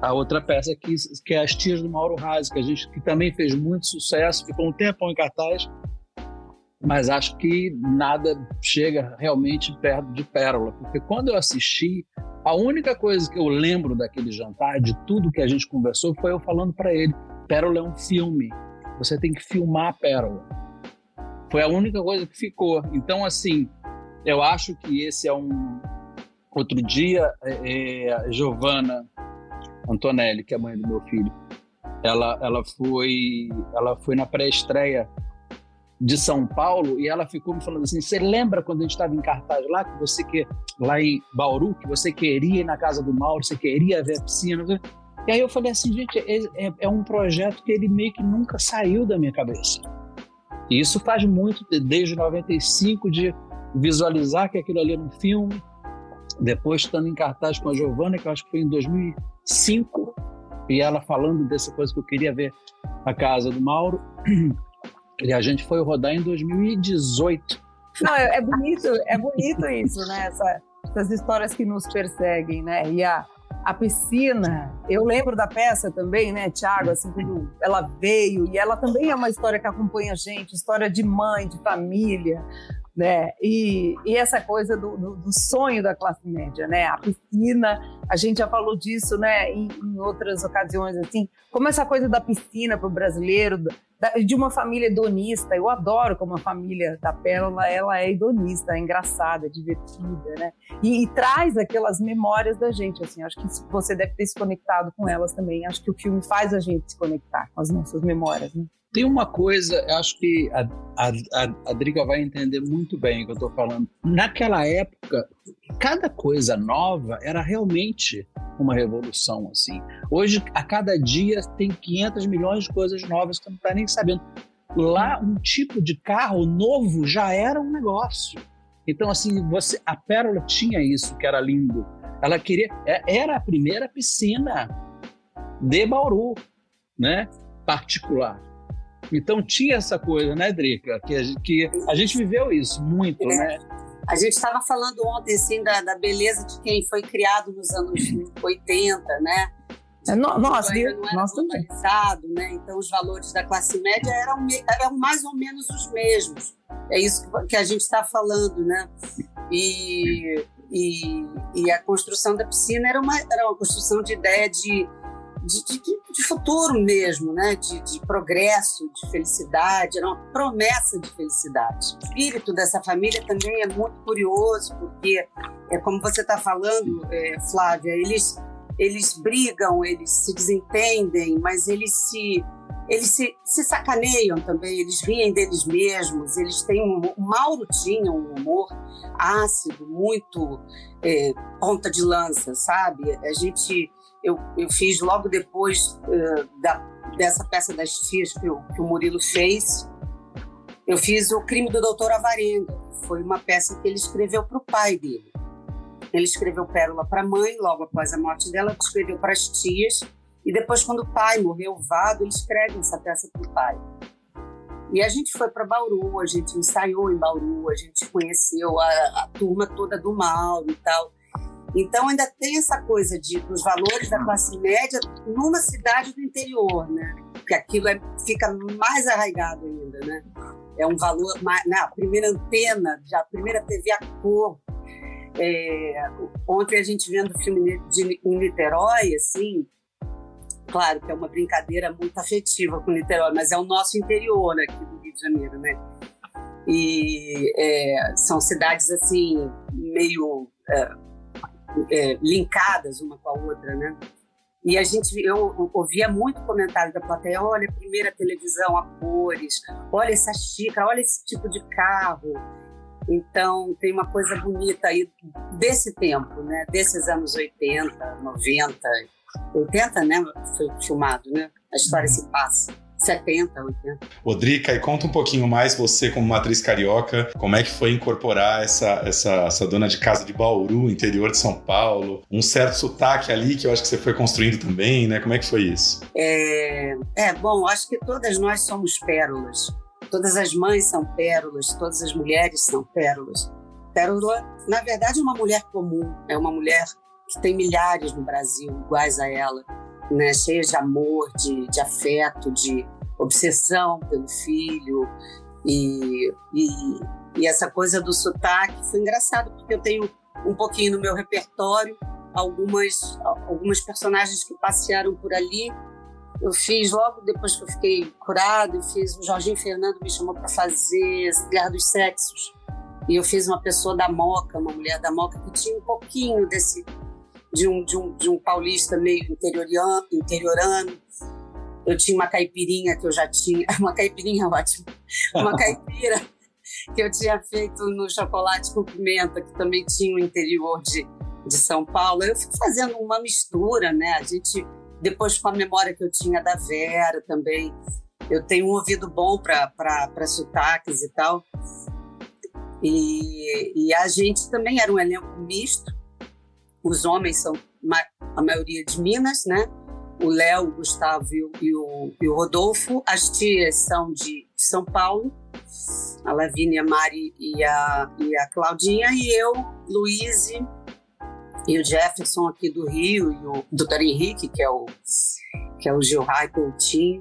a outra peça que, que é As Tias do Mauro Razzi, que a gente que também fez muito sucesso, ficou um tempão em cartaz, mas acho que nada chega realmente perto de Pérola, porque quando eu assisti, a única coisa que eu lembro daquele jantar, de tudo que a gente conversou, foi eu falando para ele: Pérola é um filme, você tem que filmar a Pérola. Foi a única coisa que ficou. Então, assim, eu acho que esse é um. Outro dia, é, é, Giovana Antonelli, que é a mãe do meu filho, ela, ela foi ela foi na pré-estreia de São Paulo e ela ficou me falando assim: você lembra quando a gente estava em cartaz lá que você que lá em Bauru que você queria ir na casa do Mauro, você queria ver a piscina? E aí eu falei assim, gente, é, é, é um projeto que ele meio que nunca saiu da minha cabeça. E isso faz muito desde 95 de visualizar que aquilo ali era um filme, depois estando em cartaz com a Giovana, que eu acho que foi em 2000 cinco e ela falando dessa coisa que eu queria ver a casa do Mauro. E a gente foi rodar em 2018. Não, é, é bonito, é bonito isso, né? Essa, essas histórias que nos perseguem, né? E a, a piscina, eu lembro da peça também, né, Tiago, assim, quando ela veio, e ela também é uma história que acompanha a gente, história de mãe, de família, né? E, e essa coisa do, do, do, sonho da classe média, né? A piscina, a gente já falou disso, né? Em, em outras ocasiões, assim, como essa coisa da piscina para o brasileiro, da, de uma família hedonista. Eu adoro como a família da Pérola, ela é hedonista, é engraçada, é divertida, né? E, e traz aquelas memórias da gente, assim. Acho que você deve ter se conectado com elas também. Acho que o filme faz a gente se conectar com as nossas memórias, né? Tem uma coisa, acho que a, a, a Driga vai entender muito bem o que eu estou falando. Naquela época, cada coisa nova era realmente uma revolução, assim. Hoje, a cada dia, tem 500 milhões de coisas novas que você não está nem sabendo. Lá, um tipo de carro novo já era um negócio. Então, assim, você, a Pérola tinha isso, que era lindo. Ela queria... É, era a primeira piscina de Bauru, né? Particular. Então tinha essa coisa, né, Drica? Que a, gente, que a gente viveu isso muito, né? A gente estava falando ontem assim da, da, beleza de quem foi criado nos anos 80, né? É, no, nós, viu? Nós né? Então os valores da classe média eram, eram mais ou menos os mesmos. É isso que a gente está falando, né? E, e, e, a construção da piscina era uma, era uma construção de ideia de de, de, de futuro mesmo, né? De, de, progresso, de felicidade, era uma promessa de felicidade. O espírito dessa família também é muito curioso, porque, é como você está falando, é, Flávia, eles, eles brigam, eles se desentendem, mas eles se eles se, se sacaneiam também, eles riem deles mesmos, eles têm um, o Mauro tinha um humor ácido, muito é, ponta de lança, sabe? A gente eu, eu fiz logo depois uh, da, dessa peça das tias que, eu, que o Murilo fez. Eu fiz O Crime do Doutor Avarenga. Foi uma peça que ele escreveu para o pai dele. Ele escreveu Pérola para a mãe, logo após a morte dela, escreveu para as tias. E depois, quando o pai morreu, Vado, ele escreve essa peça para o pai. E a gente foi para Bauru, a gente ensaiou em Bauru, a gente conheceu a, a turma toda do Mauro e tal. Então ainda tem essa coisa de dos valores da classe média numa cidade do interior, né? Porque aquilo é, fica mais arraigado ainda, né? É um valor, né? a primeira antena, já a primeira TV a cor. É, ontem a gente vendo o filme de, em Niterói, assim, claro que é uma brincadeira muito afetiva com Niterói, mas é o nosso interior aqui do Rio de Janeiro, né? E é, são cidades assim meio é, é, linkadas uma com a outra, né? E a gente, eu ouvia muito comentário da plateia: olha, primeira televisão a cores, olha essa xícara, olha esse tipo de carro. Então, tem uma coisa bonita aí desse tempo, né? Desses anos 80, 90, 80, né? Foi filmado, né? A história se passa. 70, 80. Odrica, e conta um pouquinho mais você como uma atriz carioca, como é que foi incorporar essa, essa, essa dona de casa de Bauru, interior de São Paulo, um certo sotaque ali que eu acho que você foi construindo também, né? Como é que foi isso? É, é bom, acho que todas nós somos pérolas. Todas as mães são pérolas, todas as mulheres são pérolas. Pérola, na verdade, é uma mulher comum, é uma mulher que tem milhares no Brasil iguais a ela, né? cheia de amor, de, de afeto, de, obsessão pelo filho e, e, e, essa coisa do sotaque foi engraçado porque eu tenho um pouquinho no meu repertório algumas algumas personagens que passearam por ali eu fiz logo depois que eu fiquei curado eu fiz o Jorginho Fernando me chamou para fazer Guerra dos Sexos e eu fiz uma pessoa da Moca uma mulher da Moca que tinha um pouquinho desse de um, de um, de um paulista meio interiorano, interiorano eu tinha uma caipirinha que eu já tinha, uma caipirinha ótima, uma caipira que eu tinha feito no chocolate com pimenta, que também tinha o interior de, de São Paulo. Eu fico fazendo uma mistura, né? A gente, depois com a memória que eu tinha da Vera também, eu tenho um ouvido bom para sotaques e tal. E, e a gente também era um elenco misto. Os homens são a maioria de Minas, né? o Léo, o Gustavo e o, e o, Rodolfo. As tias são de São Paulo, a Lavínia, a Mari e a, e a Claudinha, e eu, Luiz e o Jefferson aqui do Rio, e o Dr. Henrique, que é o, que é o Gilrai Coutinho.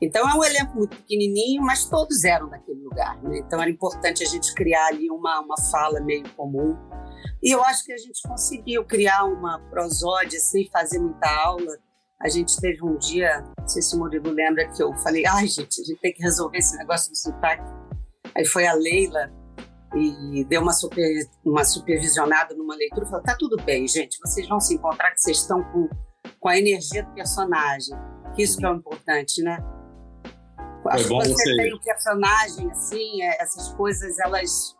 Então é um elenco muito pequenininho, mas todos eram daquele lugar. Né? Então era importante a gente criar ali uma, uma fala meio comum. E eu acho que a gente conseguiu criar uma prosódia sem fazer muita aula, a gente teve um dia, não sei se o Murilo lembra, que eu falei: ai, gente, a gente tem que resolver esse negócio do sotaque. Aí foi a Leila e deu uma, super, uma supervisionada numa leitura e falou: tá tudo bem, gente, vocês vão se encontrar, que vocês estão com, com a energia do personagem. Que isso que é o importante, né? Acho que você, você tem um personagem assim, é, essas coisas, elas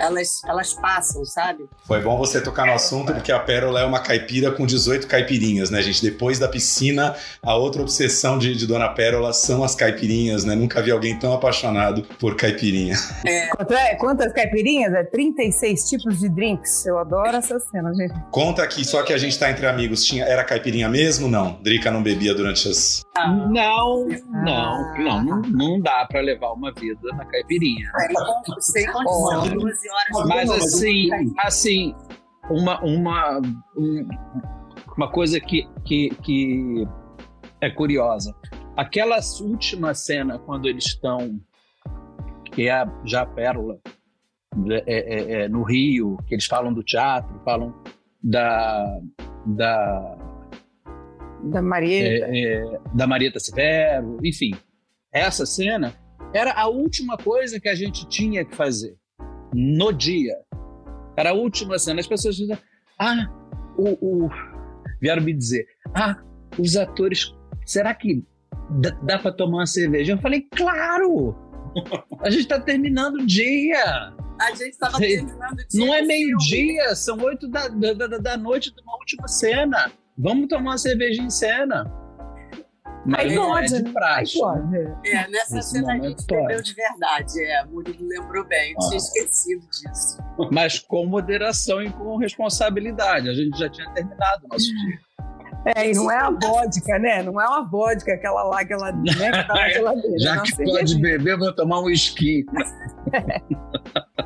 elas, elas passam, sabe? Foi bom você tocar no assunto, porque a Pérola é uma caipira com 18 caipirinhas, né, gente? Depois da piscina, a outra obsessão de, de Dona Pérola são as caipirinhas, né? Nunca vi alguém tão apaixonado por caipirinha. É. é quantas caipirinhas? É 36 tipos de drinks. Eu adoro essa cena, gente. Conta aqui, só que a gente tá entre amigos. Tinha, era caipirinha mesmo? Não. Drica não bebia durante as. Não, não, não, não, não dá para levar uma vida na caipirinha. É, sem condição, 12 horas. Mas assim, assim, uma, uma, um, uma coisa que, que, que é curiosa. Aquela última cena, quando eles estão, que é já a Pérola, é, é, é, no Rio, que eles falam do teatro, falam da. da da Marieta. É, é, da Marieta Severo, enfim. Essa cena era a última coisa que a gente tinha que fazer no dia. Era a última cena. As pessoas diziam, ah, o, o... vieram me dizer, ah, os atores, será que dá, dá para tomar uma cerveja? Eu falei, claro! A gente está terminando o dia. A gente estava terminando o dia. Não é meio-dia, são oito da, da, da noite de uma última cena. Vamos tomar uma cerveja em cena. Mas aí não é de né? praxe. Né? É, nessa Nesse cena a gente bebeu de verdade. É, Murilo lembrou bem, eu tinha ah. esquecido disso. Mas com moderação e com responsabilidade. A gente já tinha terminado o nosso dia. É, e não é a vodka, né? Não é uma vodka, aquela lá, aquela, né, que tá na geladeira. Já que pode beber, vou tomar um esqui.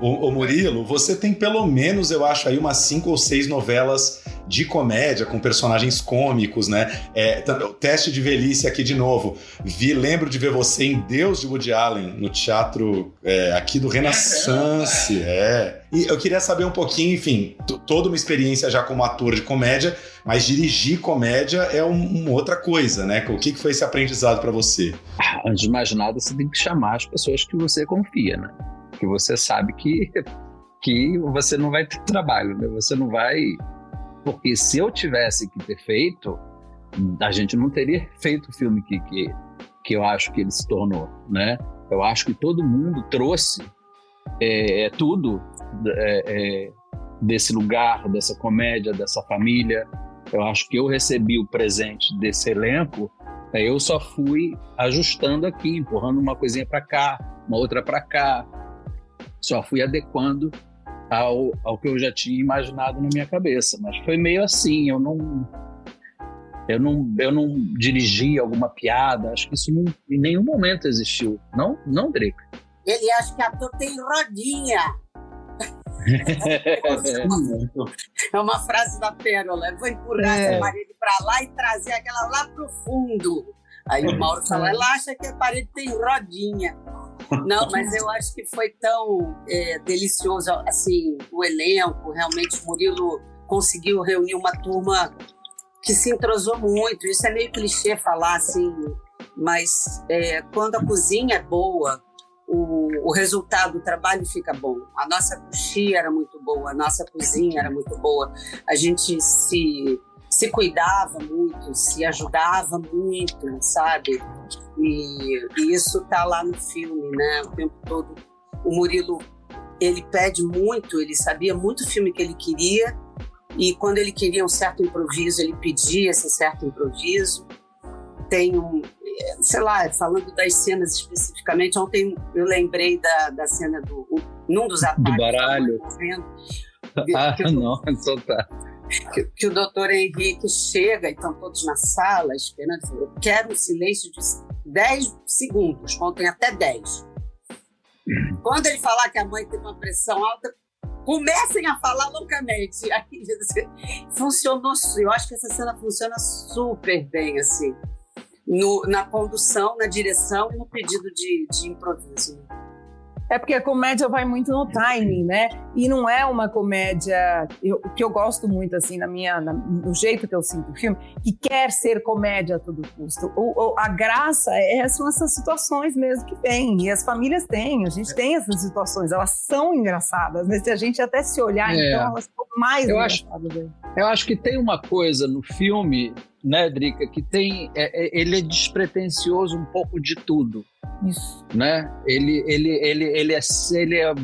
ô, ô Murilo, você tem pelo menos, eu acho, aí umas cinco ou seis novelas de comédia, com personagens cômicos, né? É, teste de velhice aqui de novo. Vi, lembro de ver você em Deus de Woody Allen, no teatro é, aqui do Renaissance. É. E eu queria saber um pouquinho, enfim, toda uma experiência já como ator de comédia, mas dirigir comédia é um, uma outra coisa, né? O que, que foi esse aprendizado para você? Ah, antes de mais nada, você tem que chamar as pessoas que você confia, né? Que você sabe que, que você não vai ter trabalho, né? Você não vai porque se eu tivesse que ter feito, a gente não teria feito o filme que, que, que eu acho que ele se tornou, né? Eu acho que todo mundo trouxe é, é tudo é, é, desse lugar, dessa comédia, dessa família. Eu acho que eu recebi o presente desse elenco, é, eu só fui ajustando aqui, empurrando uma coisinha para cá, uma outra para cá, só fui adequando ao, ao que eu já tinha imaginado na minha cabeça. Mas foi meio assim, eu não eu não, eu não dirigi alguma piada, acho que isso não, em nenhum momento existiu. Não, não, Drica? Ele acha que ator tem rodinha. é uma frase da Pérola. Eu vou empurrar é. essa parede para lá e trazer aquela lá pro fundo. Aí o Mauro fala, ela acha que a parede tem rodinha. Não, mas eu acho que foi tão é, delicioso, assim, o elenco, realmente o Murilo conseguiu reunir uma turma que se entrosou muito. Isso é meio clichê falar assim, mas é, quando a cozinha é boa, o, o, resultado do trabalho fica bom. A nossa coxia era muito boa, a nossa cozinha era muito boa. A gente se se cuidava muito, se ajudava muito, sabe? E, e isso tá lá no filme, né? O tempo todo. O Murilo, ele pede muito, ele sabia muito o filme que ele queria e quando ele queria um certo improviso, ele pedia esse certo improviso. Tem um, sei lá, falando das cenas especificamente, ontem eu lembrei da, da cena do num dos ataques do baralho. ah, não, então tá que, que, o doutor Henrique chega e estão todos na sala esperando. Eu quero um silêncio de 10 segundos, contem até 10. Quando ele falar que a mãe tem uma pressão alta, comecem a falar loucamente. Aí, funcionou, eu acho que essa cena funciona super bem, assim, no, na condução, na direção e no pedido de, de improviso. É porque a comédia vai muito no timing, né? E não é uma comédia eu, que eu gosto muito, assim, na minha, na, no jeito que eu sinto o filme, que quer ser comédia a todo custo. O, o, a graça é, são essas situações mesmo que vêm. E as famílias têm, a gente tem essas situações, elas são engraçadas, né? Se a gente até se olhar, é. então elas são mais eu engraçadas. Acho, eu acho que tem uma coisa no filme né, Drica, que tem, é, é, ele é despretensioso um pouco de tudo. Isso. Né? Ele, ele, ele, ele, é, ele, é,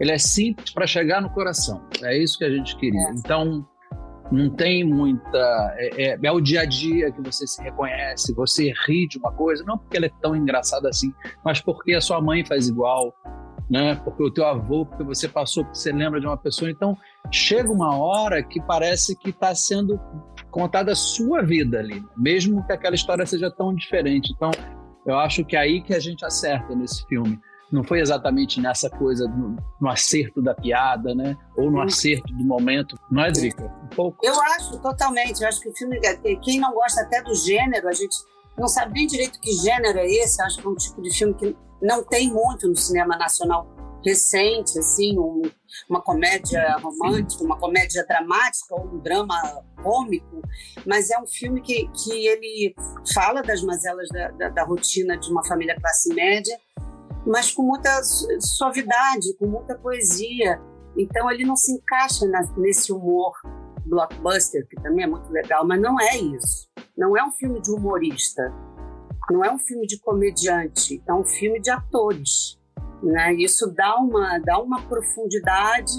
ele é simples para chegar no coração. É isso que a gente queria. É. Então, não tem muita. É, é, é, o dia a dia que você se reconhece, você ri de uma coisa, não porque ela é tão engraçada assim, mas porque a sua mãe faz igual, né? Porque o teu avô, porque você passou, porque você lembra de uma pessoa. Então, chega uma hora que parece que está sendo contada a sua vida ali, mesmo que aquela história seja tão diferente. Então, eu acho que é aí que a gente acerta nesse filme. não foi exatamente nessa coisa no, no, acerto da piada, né? Ou no acerto do momento, não é, Drica? Um pouco. Eu acho totalmente. Eu acho que o filme, quem não gosta até do gênero, a gente não sabe nem direito que gênero é esse. Eu acho que é um tipo de filme que não tem muito no cinema nacional recente, assim, um, uma comédia romântica, uma comédia dramática ou um drama cômico, mas é um filme que, que ele fala das mazelas da, da, da rotina de uma família classe média, mas com muita suavidade, com muita poesia. Então ele não se encaixa na, nesse humor blockbuster, que também é muito legal, mas não é isso. Não é um filme de humorista, não é um filme de comediante, é um filme de atores. Né? Isso dá uma, dá uma profundidade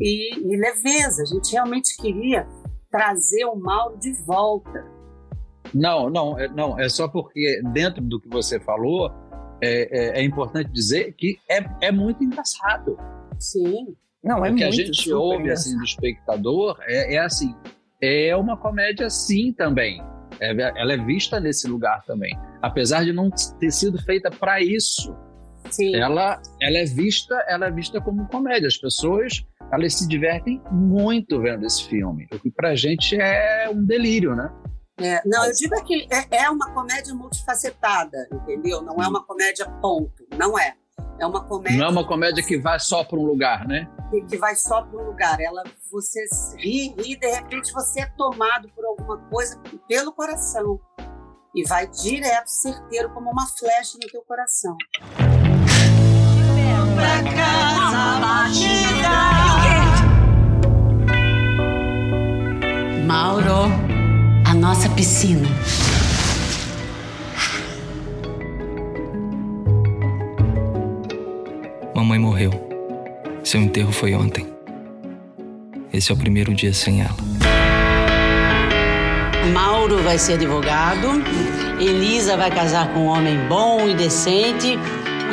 e, e leveza. A gente realmente queria trazer o Mauro de volta. Não, não, é, não, é só porque dentro do que você falou, é, é, é importante dizer que é, é muito engraçado. Sim. Não, é o que a gente ouve assim, do espectador é, é assim, é uma comédia sim também. É, ela é vista nesse lugar também. Apesar de não ter sido feita para isso. Sim. Ela, ela é vista, ela é vista como comédia. As pessoas, elas se divertem muito vendo esse filme, o que pra gente é um delírio, né? É, não, eu digo que é, é uma comédia multifacetada, entendeu? Não é uma comédia ponto, não é. É uma comédia. Não é uma comédia que vai só para um lugar, né? Que, que vai só para um lugar. Ela, você ri, ri, de repente você é tomado por alguma coisa pelo coração e vai direto, certeiro, como uma flecha no teu coração pra casa batida. Mauro, a nossa piscina. Mamãe morreu. Seu enterro foi ontem. Esse é o primeiro dia sem ela. Mauro vai ser advogado, Elisa vai casar com um homem bom e decente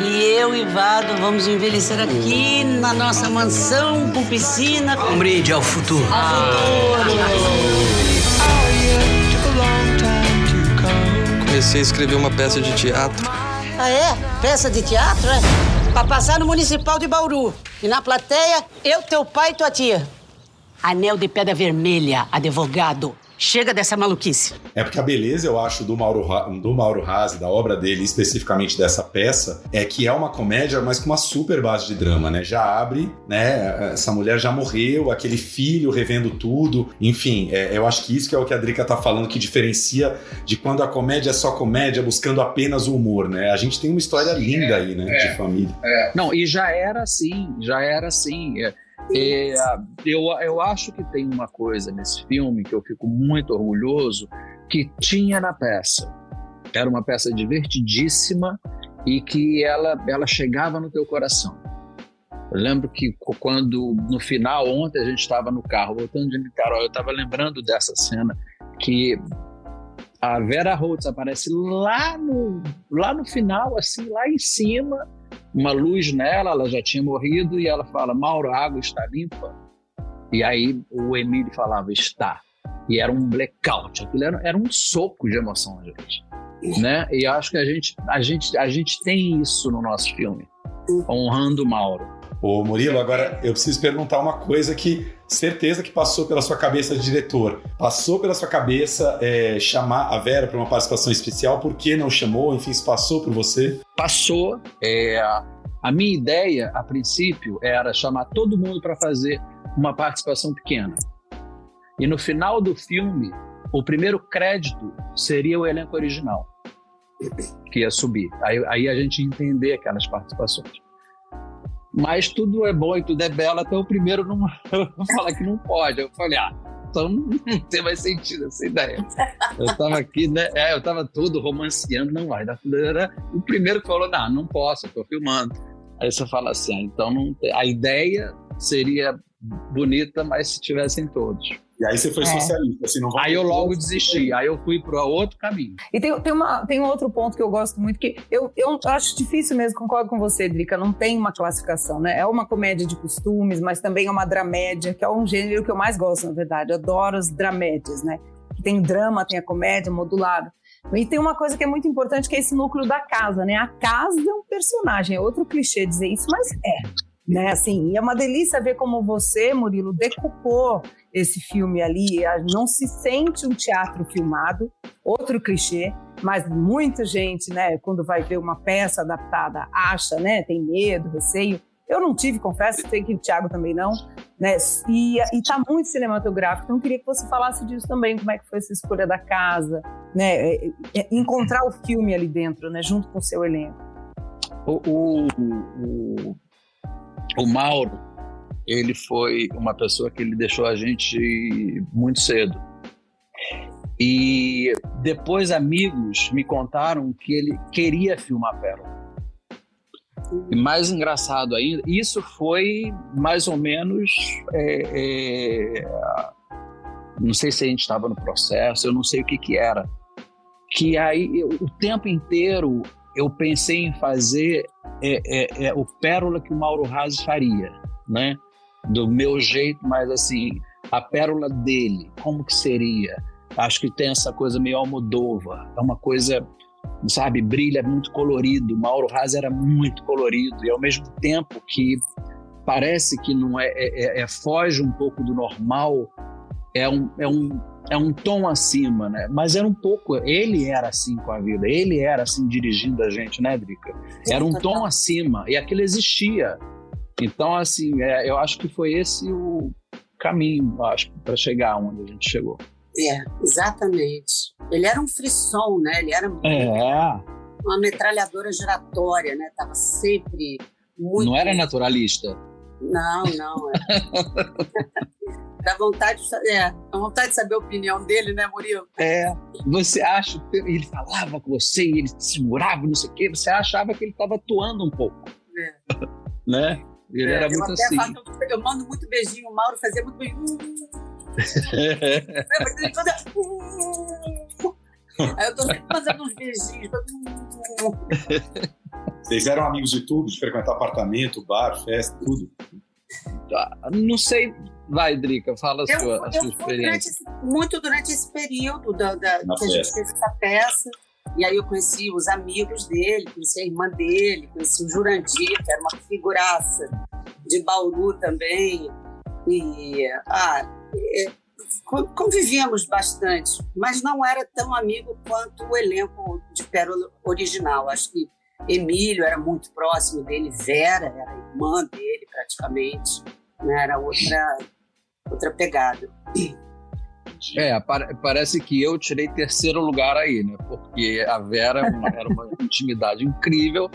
e eu e Vado vamos envelhecer aqui na nossa mansão com piscina. Um brinde ao futuro. Ao futuro. Comecei a escrever uma peça de teatro. Ah, é? Peça de teatro, é? Pra passar no Municipal de Bauru. E na plateia, eu, teu pai e tua tia. Anel de Pedra Vermelha, advogado. Chega dessa maluquice. É porque a beleza, eu acho, do Mauro, do Mauro Razzi, da obra dele, especificamente dessa peça, é que é uma comédia, mas com uma super base de drama, né? Já abre, né? Essa mulher já morreu, aquele filho revendo tudo. Enfim, é, eu acho que isso que é o que a Drica tá falando, que diferencia de quando a comédia é só comédia, buscando apenas o humor, né? A gente tem uma história linda aí, né? É, de família. É. Não, e já era assim, já era assim. É é, eu, eu acho que tem uma coisa nesse filme que eu fico muito orgulhoso que tinha na peça. Era uma peça divertidíssima e que ela, ela chegava no teu coração. Eu lembro que quando, no final, ontem a gente estava no carro, voltando de Niterói, eu estava lembrando dessa cena que a Vera Holtz aparece lá no, lá no final, assim, lá em cima, uma luz nela, ela já tinha morrido, e ela fala: Mauro, a água está limpa. E aí o Emílio falava: está. E era um blackout, aquilo era, era um soco de emoção, gente. Né? E acho que a gente, a, gente, a gente tem isso no nosso filme, honrando o Mauro. Ô Murilo, agora eu preciso perguntar uma coisa que certeza que passou pela sua cabeça de diretor. Passou pela sua cabeça é, chamar a Vera para uma participação especial? Por que não chamou? Enfim, isso passou por você? Passou. É, a minha ideia, a princípio, era chamar todo mundo para fazer uma participação pequena. E no final do filme, o primeiro crédito seria o elenco original que ia subir. Aí, aí a gente ia entender aquelas participações. Mas tudo é bom e tudo é belo, até o primeiro não falar que não pode. Eu falei, ah, então não tem mais sentido essa ideia. Eu estava aqui, né? É, eu estava todo romanceando, não vai dar. O primeiro falou, não, não posso, tô filmando. Aí você fala assim, ah, então não tem... a ideia seria bonita, mas se tivessem todos. E aí você foi é. socialista, assim, não Aí eu logo desisti, aí eu fui para outro caminho. E tem, tem, uma, tem um outro ponto que eu gosto muito, que eu, eu acho difícil mesmo, concordo com você, Drica, não tem uma classificação, né? É uma comédia de costumes, mas também é uma dramédia, que é um gênero que eu mais gosto, na verdade. Eu adoro as dramédias, né? que tem drama, tem a comédia modulada. E tem uma coisa que é muito importante, que é esse núcleo da casa, né? A casa é um personagem, é outro clichê dizer isso, mas é. Né, assim, e é uma delícia ver como você, Murilo, decupou esse filme ali. Não se sente um teatro filmado, outro clichê, mas muita gente, né, quando vai ver uma peça adaptada, acha, né, tem medo, receio. Eu não tive, confesso, sei que o Thiago também não, né? E, está muito cinematográfico. Então, eu queria que você falasse disso também, como é que foi essa escolha da casa, né? É, é, encontrar o filme ali dentro, né? Junto com o seu elenco. O, o, o, o Mauro, ele foi uma pessoa que ele deixou a gente muito cedo. E depois amigos me contaram que ele queria filmar Pérola. E mais engraçado ainda, isso foi mais ou menos. É, é, não sei se a gente estava no processo, eu não sei o que, que era. Que aí, eu, o tempo inteiro, eu pensei em fazer é, é, é o pérola que o Mauro Razzi faria, né? Do meu jeito, mas assim, a pérola dele, como que seria? Acho que tem essa coisa meio almodova, é uma coisa sabe, brilha muito colorido. Mauro Haas era muito colorido e ao mesmo tempo que parece que não é, é, é, é foge um pouco do normal, é um, é um é um tom acima, né? Mas era um pouco, ele era assim com a vida, ele era assim dirigindo a gente, né, Drica? Era um tom acima e aquilo existia. Então, assim, é, eu acho que foi esse o caminho, acho, para chegar onde a gente chegou. É, exatamente. Ele era um frisson, né? Ele era é. uma metralhadora giratória, né? Tava sempre muito. Não era naturalista. Não, não. É. Dá vontade, de, é, dá vontade de saber a opinião dele, né, Murilo? É. Você acha, ele falava com você e ele segurava, não sei o quê, você achava que ele estava atuando um pouco. É. né? Ele é, era muito assim. Faço, eu mando muito beijinho, o Mauro fazia muito beijinho. Aí eu tô sempre fazendo uns beijinhos. Vocês eram amigos de tudo? De frequentar apartamento, bar, festa, tudo? Ah, não sei. Vai, Drica, fala a sua, eu, a sua experiência. Durante muito durante esse período da, da que a gente fez essa peça. E aí eu conheci os amigos dele, conheci a irmã dele, conheci o Jurandir, que era uma figuraça de Bauru também. E ah, é, convivíamos bastante, mas não era tão amigo quanto o elenco de Pérola original. Acho que Emílio era muito próximo dele, Vera era irmã dele praticamente, né? era outra, outra pegada. É, parece que eu tirei terceiro lugar aí, né? Porque a Vera era uma intimidade incrível.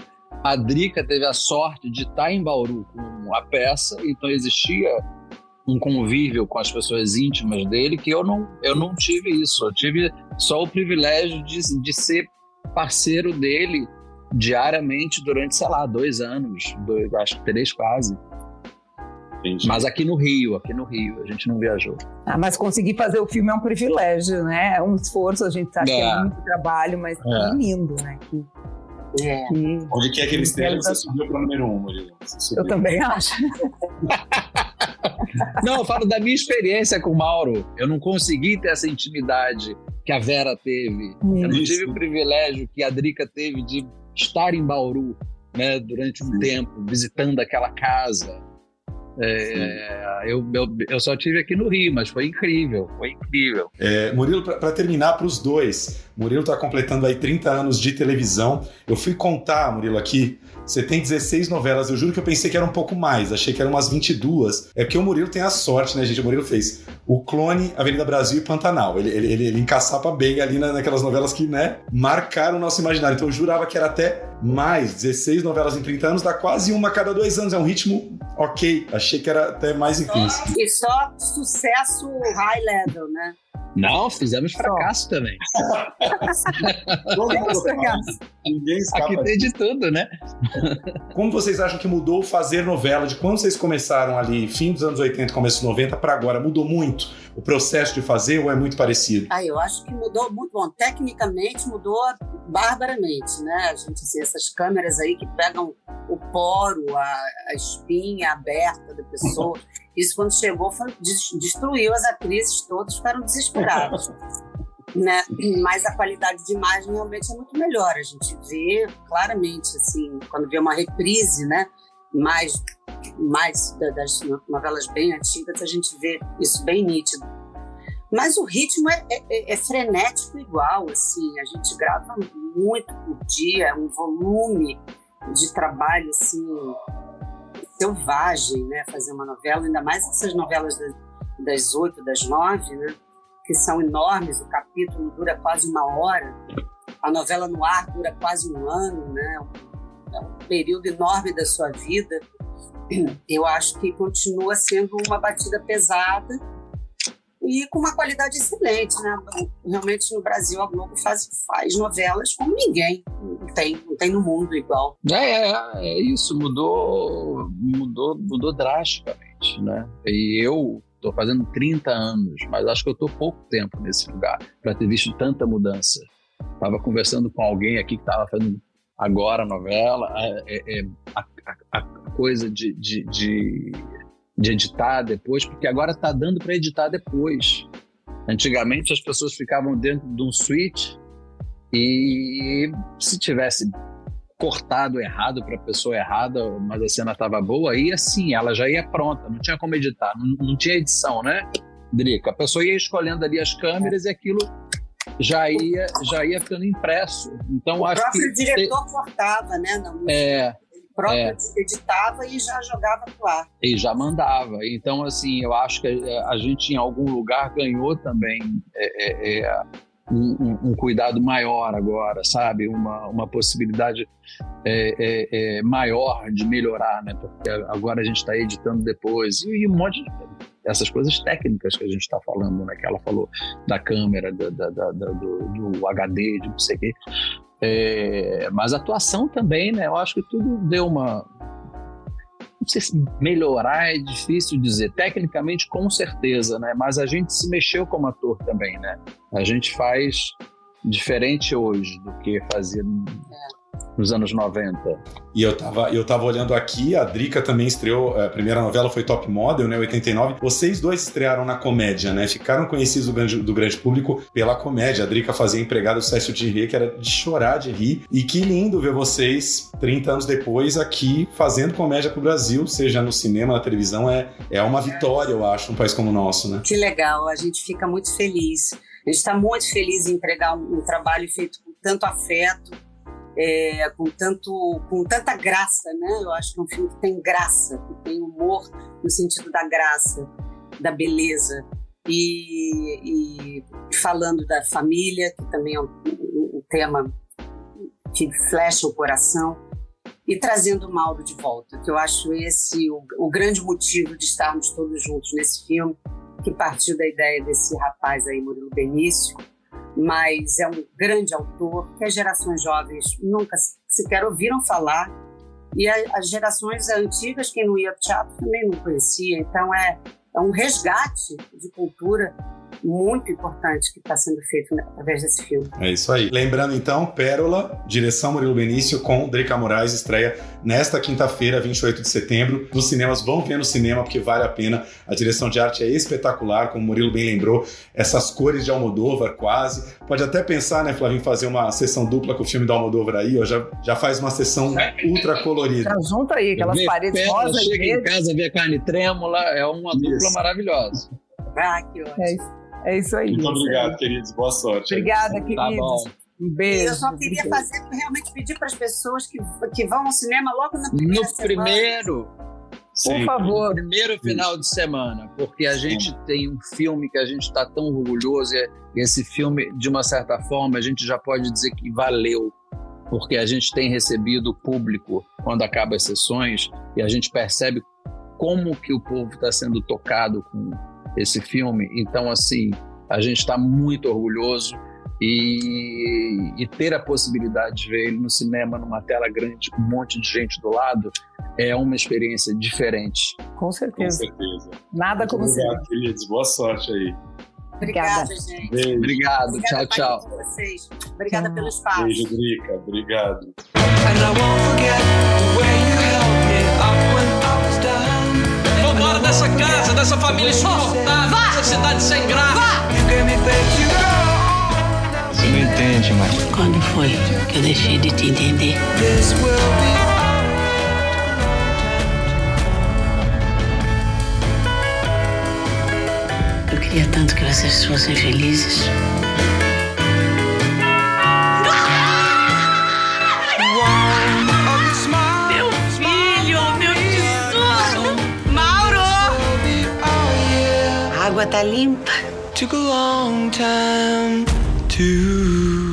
A Drica teve a sorte de estar em Bauru com a peça, então existia um convívio com as pessoas íntimas dele que eu não, eu não tive isso. Eu tive só o privilégio de, de ser parceiro dele diariamente durante, sei lá, dois anos, dois, acho que três quase. Entendi. Mas aqui no Rio, aqui no Rio, a gente não viajou. Ah, mas conseguir fazer o filme é um privilégio, né? É um esforço, a gente sabe é. que é muito trabalho, mas é. que lindo, né? Que, é. que, Onde quer que ele esteja, você subiu para o número um, Murilo. Eu também acho. Não, eu falo da minha experiência com o Mauro. Eu não consegui ter essa intimidade que a Vera teve. Isso. Eu não tive o privilégio que a Drica teve de estar em Bauru né, durante um tempo, visitando aquela casa. É, eu, eu, eu, só tive aqui no Rio, mas foi incrível, foi incrível. É, Murilo, para terminar para os dois, Murilo está completando aí 30 anos de televisão. Eu fui contar, Murilo, aqui você tem 16 novelas. Eu juro que eu pensei que era um pouco mais. Achei que eram umas 22. É porque o Murilo tem a sorte, né, gente? O Murilo fez o Clone, Avenida Brasil e Pantanal. Ele, ele, ele, ele encaçapa bem ali na, naquelas novelas que, né, marcaram o nosso imaginário. Então eu jurava que era até mais. 16 novelas em 30 anos dá quase uma a cada dois anos. É um ritmo ok. Achei que era até mais intenso. E só sucesso high level, né? Não, fizemos fracasso também. fracasso. Ninguém Aqui tem de tudo, né? Como vocês acham que mudou fazer novela de quando vocês começaram ali, fim dos anos 80, começo dos 90 para agora? Mudou muito o processo de fazer ou é muito parecido? Ah, eu acho que mudou muito. Bom, tecnicamente mudou barbaramente, né? A gente, assim, essas câmeras aí que pegam o poro, a, a espinha aberta da pessoa. Isso quando chegou foi, destruiu as atrizes todas, ficaram desesperadas. né? Mas a qualidade de imagem realmente é muito melhor. A gente vê claramente, assim, quando vê uma reprise, né? Mais, mais das novelas bem antigas, a gente vê isso bem nítido. Mas o ritmo é, é, é frenético igual, assim. A gente grava muito por dia, é um volume de trabalho, assim, selvagem, né? Fazer uma novela, ainda mais essas novelas das oito, das nove, né? que são enormes, o capítulo dura quase uma hora, a novela no ar dura quase um ano, né? É um período enorme da sua vida. Eu acho que continua sendo uma batida pesada e com uma qualidade excelente, né? Realmente no Brasil a Globo faz, faz novelas como ninguém, não tem, não tem no mundo igual. É, é, é isso, mudou, mudou, mudou drasticamente, né? E eu Estou fazendo 30 anos, mas acho que eu estou pouco tempo nesse lugar para ter visto tanta mudança. Estava conversando com alguém aqui que estava fazendo agora a novela, é, é, a, a, a, coisa de, de, de, de, editar depois, porque agora está dando para editar depois. Antigamente as pessoas ficavam dentro de um switch e se tivesse cortado errado para a pessoa errada, mas a cena estava boa, aí assim, ela já ia pronta, não tinha como editar, não, não tinha edição, né, Drica? A pessoa ia escolhendo ali as câmeras e aquilo já ia, já ia ficando impresso. Então, o acho próprio que diretor cortava, né? Não, é, ele próprio é. editava e já jogava pro ar. E já mandava. Então, assim, eu acho que a, a gente em algum lugar ganhou também é, é, é um, um, cuidado maior agora, sabe? Uma, uma possibilidade maior de melhorar, né? Porque agora a gente está editando depois e, um monte de essas coisas técnicas que a gente está falando, né? Que ela falou da câmera, da, da, da, do, do, HD, de não sei o quê. É, mas a atuação também, né? Eu acho que tudo deu uma, não sei se melhorar é difícil dizer. Tecnicamente, com certeza, né? Mas a gente se mexeu como ator também, né? A gente faz diferente hoje do que fazia nos anos 90. E eu tava, eu tava olhando aqui, a Drica também estreou, a primeira novela foi Top Model, né, 89. Vocês dois estrearam na comédia, né? Ficaram conhecidos do grande, do grande público pela comédia. A Drica fazia empregada do Cécio de Rir, que era de chorar de rir. E que lindo ver vocês, 30 anos depois, aqui fazendo comédia pro Brasil, seja no cinema, na televisão. É, é uma vitória, eu acho, um país como o nosso, né? Que legal, a gente fica muito feliz. A gente está muito feliz em entregar um, um trabalho feito com tanto afeto, é, com, tanto, com tanta graça, né? Eu acho que é um filme que tem graça, que tem humor no sentido da graça, da beleza. E, e falando da família, que também é um, um, tema que flecha o coração, e trazendo o Mauro de volta, que eu acho esse o, o grande motivo de estarmos todos juntos nesse filme, que partiu da ideia desse rapaz aí, Murilo Benício, mas é um grande autor que as gerações jovens nunca sequer ouviram falar e as gerações antigas, quem não ia ao teatro, também não conhecia. Então é, é um resgate de cultura muito importante que está sendo feito através desse filme. É isso aí. Lembrando então, Pérola, direção Murilo Benício com Drica Moraes, estreia nesta quinta-feira, 28 de setembro. Nos cinemas, vão ver no cinema porque vale a pena. A direção de arte é espetacular, como o Murilo bem lembrou, essas cores de Almodóvar quase. Pode até pensar, né, Flavinho, fazer uma sessão dupla com o filme do Almodóvar aí, ó, já, já faz uma sessão ultra colorida. Já junta aí, aquelas Vê paredes rosas. Chega em casa, vê carne trêmula, é uma dupla maravilhosa. Ah, que ótimo. É isso, é isso aí. Muito obrigado, queridos. Boa sorte. Obrigada, Tá queridos. bom. Um beijo. Eu só queria fazer, realmente pedir para as pessoas que, que vão ao cinema logo na primeira No semana. primeiro, Por favor. no primeiro final de semana, porque a gente tem um filme que a gente está tão orgulhoso e esse filme, de uma certa forma, a gente já pode dizer que valeu, porque a gente tem recebido público quando acaba as sessões e a gente percebe como que o povo está sendo tocado com esse filme. Então, assim, a gente está muito orgulhoso e, e ter a possibilidade de ver ele no cinema, numa tela grande, com um monte de gente do lado, é uma experiência diferente. Com Com certeza. certeza. Nada como ser. Obrigado, queridos. Boa sorte aí. Obrigada, gente. Beijo. Obrigado, Obrigada, tchau, tchau. Vocês. Obrigada pelo espaço. Beijo, Drica. Obrigado. Dessa casa, dessa família insuportável, dessa cidade sem graça. amar. Quando foi que eu deixei de te entender? Eu queria tanto que vocês fossem felizes. A água tá limpa. Took a long time to